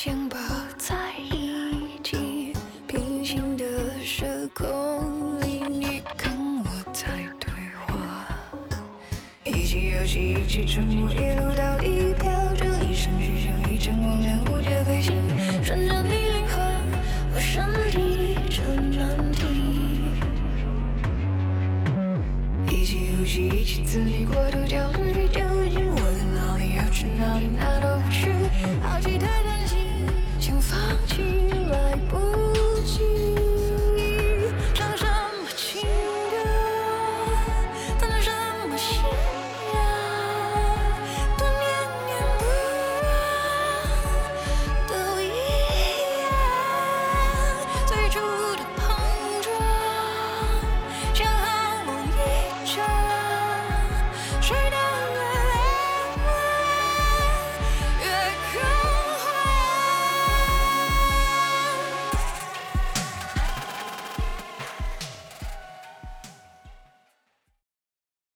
想抱在一起，平行的时空里，你跟我在对话。一起游戏，一起沉默，一路到底，飘着一生许下一阵光亮无界飞行，顺着你灵魂，我身体成难题。一起呼吸，一起自己过度焦虑，究竟我在哪里，要去哪里，哪都